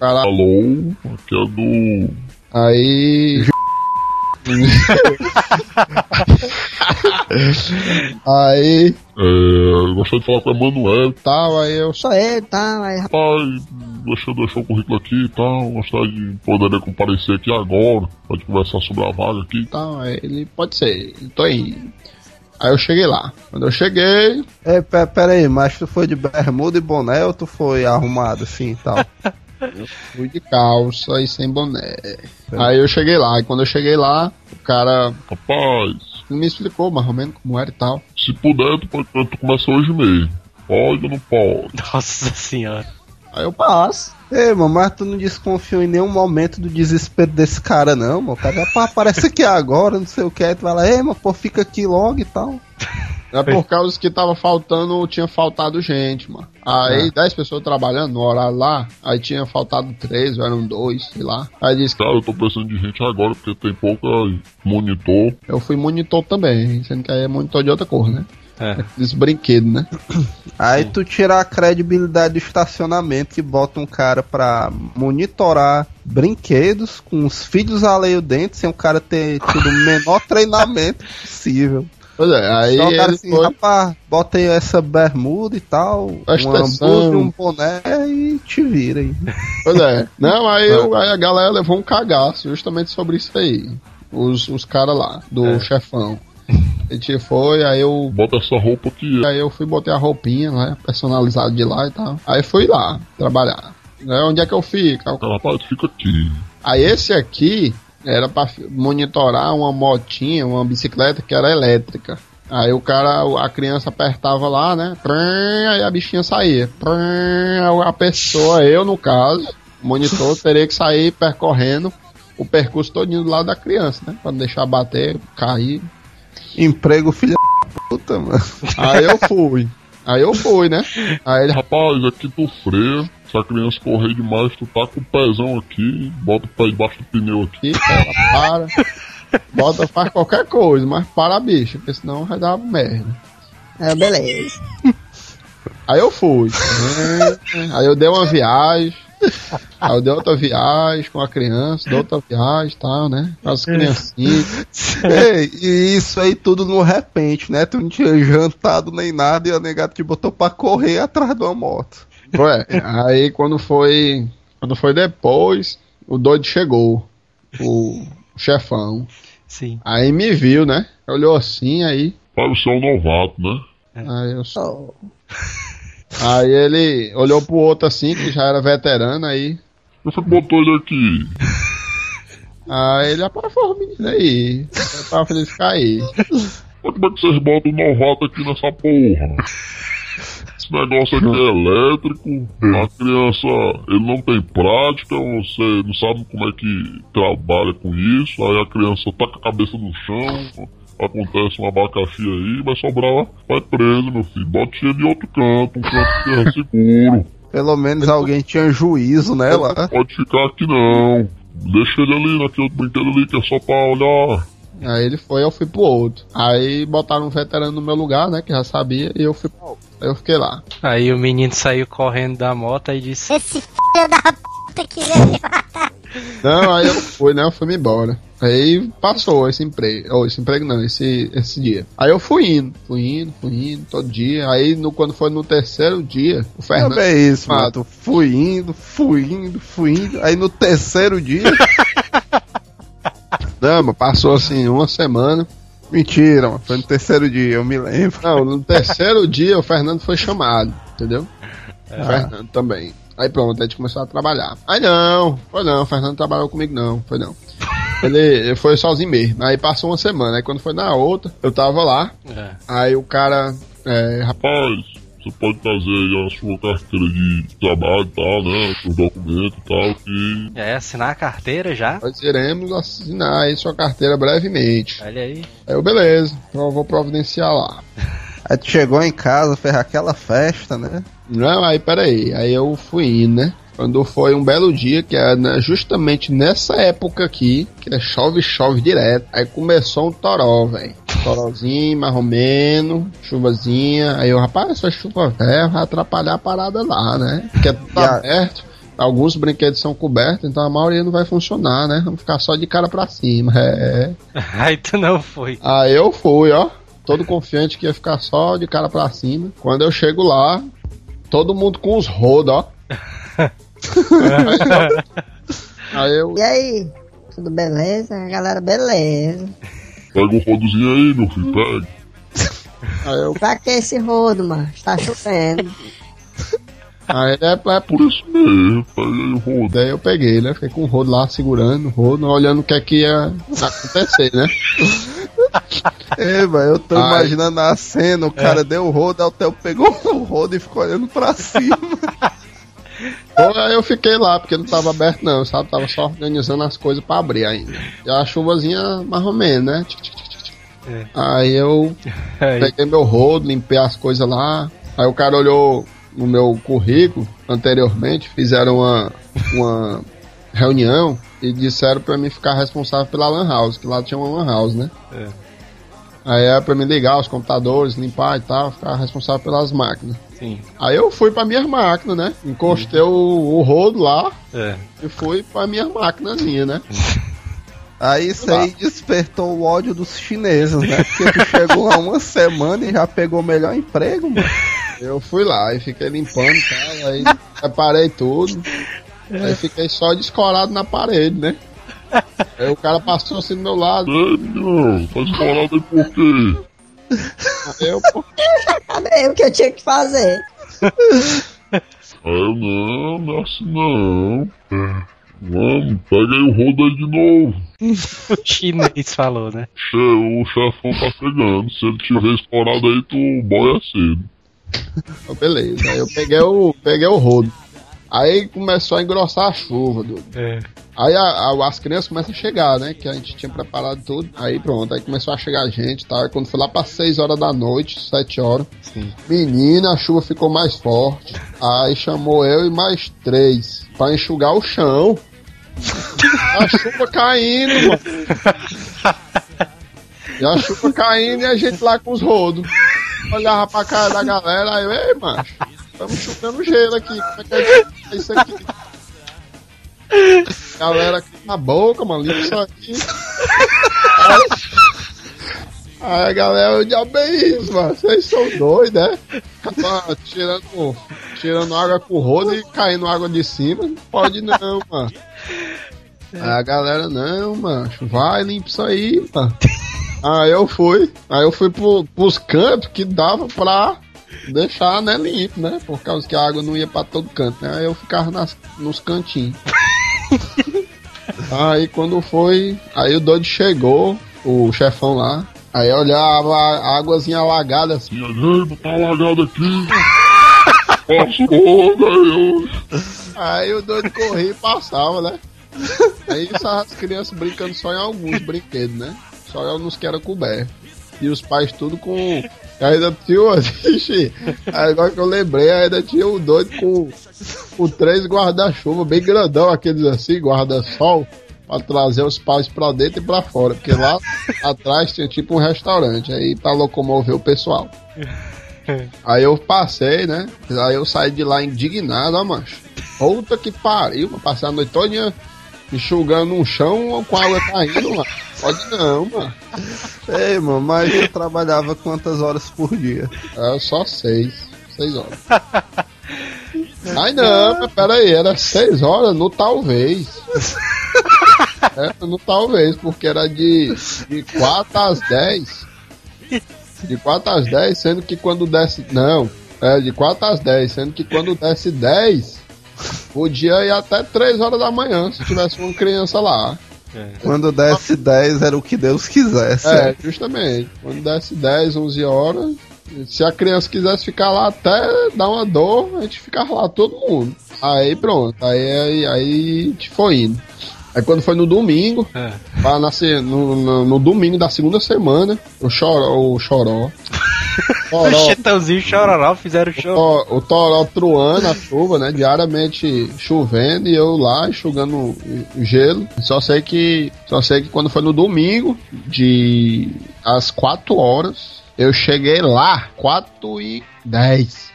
[SPEAKER 1] cara,
[SPEAKER 6] Alô, aqui é do.
[SPEAKER 1] Aí. aí
[SPEAKER 6] É, gostaria de falar com o Emanuel.
[SPEAKER 1] tal, aí eu
[SPEAKER 2] Sou eu, tá? Aí,
[SPEAKER 6] Pai, deixa eu deixar o currículo aqui e tal. Gostaria de poderia comparecer aqui agora. Pode conversar sobre a vaga aqui.
[SPEAKER 1] tal, aí ele pode ser, tô aí. Aí eu cheguei lá. Quando eu cheguei,
[SPEAKER 9] É, pe- pera aí, mas tu foi de bermuda e boné ou tu foi arrumado assim e tal? [laughs]
[SPEAKER 1] fui de calça e sem boné. Aí eu cheguei lá, e quando eu cheguei lá, o cara
[SPEAKER 6] Rapaz,
[SPEAKER 1] me explicou mais ou menos como era e tal.
[SPEAKER 6] se puder, tu, pode, tu começa hoje mesmo. Pode ou não pode?
[SPEAKER 8] Nossa senhora.
[SPEAKER 1] Aí eu
[SPEAKER 2] posso.
[SPEAKER 9] Ei, mano, mas tu não desconfiou em nenhum momento do desespero desse cara, não, mano. O cara aparece aqui agora, não sei o que. Aí tu vai lá, ei, mano, pô, fica aqui logo e tal.
[SPEAKER 1] É por causa que tava faltando, tinha faltado gente, mano. Aí 10 pessoas trabalhando no horário lá, aí tinha faltado 3, ou eram dois, sei lá. Aí disse que
[SPEAKER 6] Cara, eu tô precisando de gente agora porque tem pouca monitor.
[SPEAKER 1] eu fui monitor também, sendo que aí é monitor de outra cor, né?
[SPEAKER 8] É. [laughs]
[SPEAKER 1] Desse brinquedo, né?
[SPEAKER 9] Aí tu tira a credibilidade do estacionamento que bota um cara pra monitorar brinquedos com os filhos alheio dentro, sem o cara ter tido o menor [laughs] treinamento possível.
[SPEAKER 1] Pois é, aí
[SPEAKER 9] Só o cara assim,
[SPEAKER 1] foi.
[SPEAKER 9] rapaz, bota aí essa bermuda e tal,
[SPEAKER 1] Presta
[SPEAKER 9] blusa e um boné e te vira aí. [laughs]
[SPEAKER 1] Pois é. Não, aí, eu- aí a galera levou um cagaço justamente sobre isso aí. Os, os caras lá, do
[SPEAKER 8] É.
[SPEAKER 1] chefão. A gente foi, aí eu.
[SPEAKER 6] Bota essa roupa aqui.
[SPEAKER 1] Aí eu fui botei a roupinha, né? Personalizada de lá e tal. Aí fui lá trabalhar. Né, onde é que eu fico?
[SPEAKER 6] Cara, rapaz, tu fica aqui.
[SPEAKER 1] Aí esse aqui era pra fi- monitorar uma motinha, uma bicicleta que era elétrica. Aí o cara, a criança apertava lá, né? Aí a bichinha saía. Aí A pessoa, eu no caso, o monitor, [laughs] teria que sair percorrendo o percurso todinho do lado da criança, né? Pra não deixar bater, cair.
[SPEAKER 9] Emprego filha da puta, mano.
[SPEAKER 1] Aí eu fui. Aí eu fui, né? Aí ele,
[SPEAKER 6] Rapaz, aqui tu freia. Se a criança correr demais, tu tá com o pezão aqui. Bota o pé debaixo do pneu aqui.
[SPEAKER 1] aqui, ela para. Bota, faz qualquer coisa, mas para a bicha, porque senão vai dar merda.
[SPEAKER 2] É, beleza.
[SPEAKER 1] Aí eu fui. [laughs] Aí eu dei uma viagem. Aí eu dei outra viagem com a criança, dei outra viagem e tal, né? Com as criancinhas.
[SPEAKER 9] Ei, e isso aí tudo no repente, né? Tu não tinha jantado nem nada e a negada te botou pra correr atrás de uma moto.
[SPEAKER 1] Ué, aí quando foi. Quando foi depois, o doido chegou. O chefão.
[SPEAKER 8] Sim.
[SPEAKER 1] Aí me viu, né? Olhou assim, aí.
[SPEAKER 6] Pai, você é um novato, né?
[SPEAKER 1] Aí eu
[SPEAKER 2] Oh.
[SPEAKER 1] Aí ele olhou pro outro assim, que já era veterano, aí.
[SPEAKER 6] Que botou ele aqui?
[SPEAKER 1] Aí ele apavou o menino aí. Ele ficar aí.
[SPEAKER 6] Mas como é que vocês botam um novato aqui nessa porra? Esse negócio aqui é elétrico, a criança, ele não tem prática, você não sabe como é que trabalha com isso, aí a criança tá com a cabeça no chão, acontece um abacaxi aí, vai sobrar, vai preso, meu filho. Bote ele em outro canto, um canto que é seguro. [laughs]
[SPEAKER 9] Pelo menos alguém tinha juízo, né, lá.
[SPEAKER 6] Pode ficar aqui não. Deixa ele ali naquele brinquedo ali que é só pra olhar.
[SPEAKER 1] Aí ele foi, eu fui pro outro. Aí botaram um veterano no meu lugar, né? Que já sabia, e eu fui pro outro. Aí eu fiquei lá.
[SPEAKER 8] Aí o menino saiu correndo da moto e disse:
[SPEAKER 4] Esse filho da puta queria me matar.
[SPEAKER 1] Não, aí eu fui, né? Eu fui me embora. Aí passou esse emprego, ou esse emprego não, esse, esse dia. Aí eu fui indo, fui indo, fui indo, todo dia. Aí no, quando foi no terceiro dia, o Fernando.
[SPEAKER 9] Também é isso, Mato. Fui indo, fui indo, fui indo. Aí no terceiro dia. [laughs]
[SPEAKER 1] Dama, passou assim uma semana.
[SPEAKER 9] Mentira, mano. Foi no terceiro dia, eu me lembro.
[SPEAKER 1] Não, no terceiro dia o Fernando foi chamado, entendeu? O Fernando também. Aí pronto, a gente começou a trabalhar. Aí não, foi não, o Fernando trabalhou comigo não, foi não. Ele, foi sozinho mesmo. Aí passou uma semana. Aí quando foi na outra, eu tava lá.
[SPEAKER 8] É.
[SPEAKER 1] Aí o cara. É, rapaz,
[SPEAKER 6] você pode trazer aí a sua carteira de trabalho e tal, né? Seus documentos e tal, que.
[SPEAKER 8] É, assinar a carteira já.
[SPEAKER 1] nós iremos assinar aí sua carteira brevemente.
[SPEAKER 8] Olha aí.
[SPEAKER 1] Aí eu, beleza, então eu vou providenciar lá. [laughs]
[SPEAKER 9] Aí tu chegou em casa, fez aquela festa, né?
[SPEAKER 1] Não, aí peraí, aí eu fui indo, né? Quando foi um belo dia, que é né, justamente nessa época aqui, que é chove, chove direto. Aí começou um toró, velho. Torozinho, mais ou menos, chuvazinha. Aí eu, rapaz, essa chuva velha vai atrapalhar a parada lá, né? Porque tá aberto. Alguns brinquedos são cobertos, então a maioria não vai funcionar, né? Vamos ficar só de cara pra cima. É. [laughs]
[SPEAKER 8] Aí tu não foi.
[SPEAKER 1] Aí eu fui, ó. Todo confiante que ia ficar só de cara pra cima. Quando eu chego lá, todo mundo com os rodos, ó. [laughs] Aí eu.
[SPEAKER 2] E aí? Tudo beleza? Galera, beleza.
[SPEAKER 6] Pega o rodozinho aí, meu filho, pega.
[SPEAKER 1] Aí eu.
[SPEAKER 2] Pra que esse rodo, mano? Tá chovendo.
[SPEAKER 1] Aí é, é por
[SPEAKER 6] isso mesmo, o rodo.
[SPEAKER 1] Daí eu peguei, né? Fiquei com o rodo lá, segurando o rodo, olhando o que é que ia acontecer, né? [laughs]
[SPEAKER 9] É, velho, eu tô
[SPEAKER 1] Ai.
[SPEAKER 9] imaginando a cena, o cara deu o rodo, aí o Theo pegou [laughs] o rodo e ficou olhando pra cima. [laughs]
[SPEAKER 1] Ou aí eu fiquei lá, porque não tava aberto não, sabe? Tava só organizando as coisas pra abrir ainda. E a chuvazinha mais ou menos, né?
[SPEAKER 8] É.
[SPEAKER 1] Aí eu peguei meu rodo, limpei as coisas lá. Aí o cara olhou no meu currículo anteriormente, fizeram uma, uma reunião e disseram pra mim ficar responsável pela Lan House, que lá tinha uma Lan House, né?
[SPEAKER 8] É.
[SPEAKER 1] Aí era pra me ligar os computadores, limpar e tal, ficar responsável pelas máquinas.
[SPEAKER 8] Sim.
[SPEAKER 1] Aí eu fui pra minhas máquinas, né? Encostei o, o rodo lá
[SPEAKER 8] É.
[SPEAKER 1] e fui pra minhas máquinazinhas, né?
[SPEAKER 9] Aí isso aí despertou o ódio dos chineses, né? Porque tu chegou lá uma semana e já pegou o melhor emprego, mano. [laughs]
[SPEAKER 1] Eu fui lá e fiquei limpando e tal, aí [laughs] preparei tudo. Aí fiquei só descolado na parede, né? Aí o cara passou assim do meu lado.
[SPEAKER 6] Ei, não, tá escorado aí por quê?
[SPEAKER 1] Aí eu, pô,
[SPEAKER 2] Cadê o que eu tinha que fazer?
[SPEAKER 6] Aí eu, não, não é assim não. Vamos, pega aí o rodo aí de novo.
[SPEAKER 8] O [laughs] chinês falou, né?
[SPEAKER 6] Che, o chefão tá chegando. Se ele tiver escorado aí, tu boia cedo.
[SPEAKER 1] Então, beleza. Aí eu peguei o, peguei o rodo. Aí começou a engrossar a chuva, dude.
[SPEAKER 8] É.
[SPEAKER 1] Aí a- a- as crianças começam a chegar, né? Que a gente tinha preparado tudo. Aí pronto, aí começou a chegar gente e tal. Aí quando foi lá pra 6 horas da noite, 7 horas,
[SPEAKER 8] Sim.
[SPEAKER 1] menina, a chuva ficou mais forte. Aí chamou eu e mais três pra enxugar o chão. A chuva caindo, mano. [laughs] E a chuva caindo e a gente lá com os rodos. Olhava pra cara da galera, aí eu, ei, macho, estamos chutando gelo aqui. Como é que faz isso aqui? Galera na boca, mano, limpa isso aqui. Aí, a galera, diabo é isso, mano. Vocês são doidos, né? Mano, tirando, tirando água com o rodo e caindo água de cima. Não pode não, mano. Aí a galera, não, macho, vai, limpa isso aí, mano. Aí eu fui. Aí eu fui pro, pros cantos que dava pra deixar, né, limpo, né? Por causa que a água não ia pra todo canto, né? Aí eu ficava nas, nos cantinhos. [laughs] aí quando foi. Aí o doido chegou, o chefão lá. Aí olhava a águazinha alagada assim.
[SPEAKER 6] Ei, tá alagado aqui. [laughs] Aí,
[SPEAKER 1] o doido corria e passava, né? Aí só as crianças brincando só em alguns brinquedos, né? Só nos que era coberto. E os pais tudo com. Ainda tinha [laughs] o. Agora que eu lembrei, ainda tinha o doido com, com três guarda-chuva bem grandão, aqueles assim, guarda-sol, pra trazer os pais pra dentro e pra fora. Porque lá [laughs] atrás tinha tipo um restaurante, aí pra locomover o pessoal. [laughs] Aí eu passei, né? Aí eu saí de lá indignado, ó, mancho. Puta que pariu, passar a noite todinha enxugando um chão com água caindo, mano. Pode não, mano.
[SPEAKER 9] Ei, mano, mas eu trabalhava quantas horas por dia?
[SPEAKER 1] É só seis. Seis horas. Ai não, mas pera aí, era seis horas no talvez. Era no talvez, porque era de, de 4 às 10. De 4 às 10, sendo que quando desce. Não, é de 4 às 10, sendo que quando desce 10, podia ir até 3 horas da manhã se tivesse uma criança lá.
[SPEAKER 9] Quando desse 10 era o que Deus quisesse.
[SPEAKER 1] É, justamente. Quando desse 10, 11 horas, se a criança quisesse ficar lá até dar uma dor, a gente ficava lá todo mundo. Aí pronto, aí, aí, aí a gente foi indo. Aí quando foi no domingo,
[SPEAKER 8] É.
[SPEAKER 1] lá na se- no, no, no domingo da segunda semana, o choró, o choró.
[SPEAKER 8] O Chitãozinho e Chororó fizeram show.
[SPEAKER 1] o, o toró truando a chuva, né? Diariamente chovendo e eu lá enxugando gelo. Só sei que. Só sei que quando foi no domingo, de às 4 horas, eu cheguei lá, 4 e 10.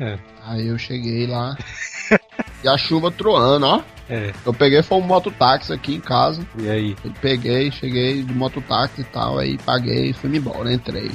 [SPEAKER 8] É.
[SPEAKER 1] Aí eu cheguei lá. e a chuva troando, ó.
[SPEAKER 8] É,
[SPEAKER 1] Eu peguei foi um mototáxi aqui em casa.
[SPEAKER 8] e aí?
[SPEAKER 1] Eu peguei, cheguei de mototáxi e tal, aí paguei e fui embora, entrei.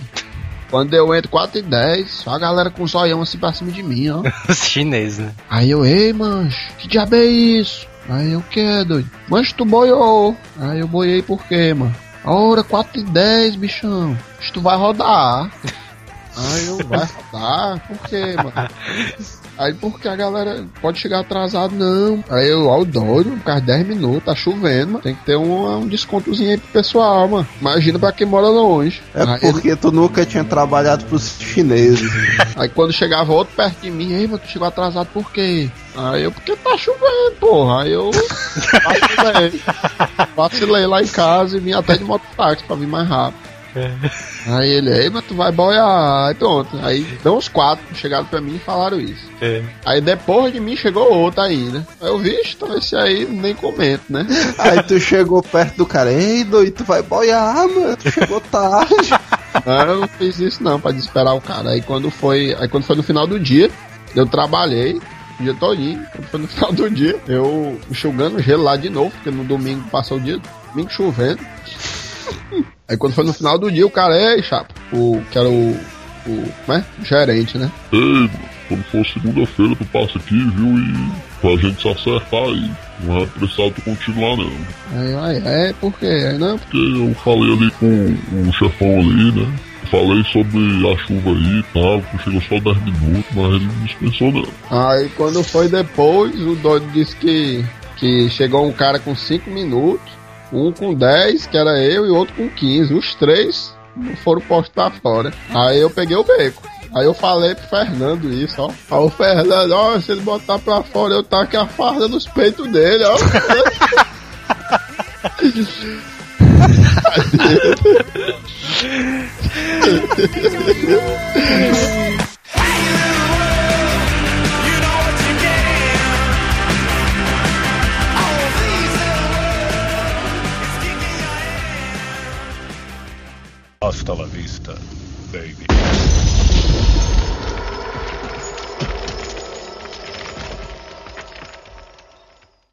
[SPEAKER 1] Quando eu entro 4 e 10, só a galera com o zoião assim pra cima de mim, ó. [laughs]
[SPEAKER 8] Os chineses, né?
[SPEAKER 1] Aí eu, ei, mancho, que diabo é isso? Aí eu, que é, doido? Mancho, tu boiou. Aí eu boiei por quê, mano? Ora, 4 e 10, bichão. Acho tu vai rodar. [laughs] Aí eu, vai rodar? Por quê, mano? [laughs] Aí porque a galera pode chegar atrasado, não. Aí eu, ó, o doido, por causa de 10 minutos, tá chovendo, mano. Tem que ter um, um descontozinho aí pro pessoal, mano. Imagina pra quem mora longe.
[SPEAKER 9] É
[SPEAKER 1] Aí
[SPEAKER 9] porque tu nunca tinha trabalhado pros chineses. [laughs]
[SPEAKER 1] Aí quando chegava outro perto de mim, ei, mas tu chegou atrasado por quê? Aí eu, porque tá chovendo, porra. Aí eu vacilei. [laughs] Vacilei lá em casa e vim até de mototáxi pra vir mais rápido. Aí ele, ei, mas tu vai boiar. Aí pronto. Aí deu uns quatro chegaram pra mim e falaram isso.
[SPEAKER 8] É.
[SPEAKER 1] Aí depois de mim chegou outro aí, né? Aí eu, vixe, então esse aí nem comento, né? [laughs]
[SPEAKER 9] Aí tu chegou perto do cara, ei, doido, tu vai boiar, mano, tu chegou tarde. [laughs]
[SPEAKER 1] Não, eu não fiz isso não, pra desesperar o cara. Aí quando foi, aí quando foi no final do dia, eu trabalhei o dia todinho. Quando foi no [laughs] final do dia, eu enxugando gelo lá de novo, porque no domingo passou o dia, domingo chovendo. Aí quando foi no final do dia, o cara, ei, chapa, o que era o, o, como é? O gerente, né?
[SPEAKER 6] Ei, quando for segunda-feira, tu passa aqui, viu? E pra gente se acertar aí. Não é precisar tu continuar, não.
[SPEAKER 1] Aí, aí, é, por quê? Aí não,
[SPEAKER 6] Porque eu falei ali com o chefão ali, né? Falei sobre a chuva aí e tal, que chegou só 10 minutos, mas ele não dispensou não.
[SPEAKER 1] Aí quando foi depois, o doido disse que, que chegou um cara com 5 minutos, um com 10, que era eu, e outro com 15. Os três não foram postos pra fora. Aí eu peguei o beco. Aí eu falei pro Fernando isso, ó. Aí o Fernando, ó, se ele botar pra fora, eu taco a farda nos peitos dele, ó. [laughs] [laughs] [laughs]
[SPEAKER 3] Hasta la vista.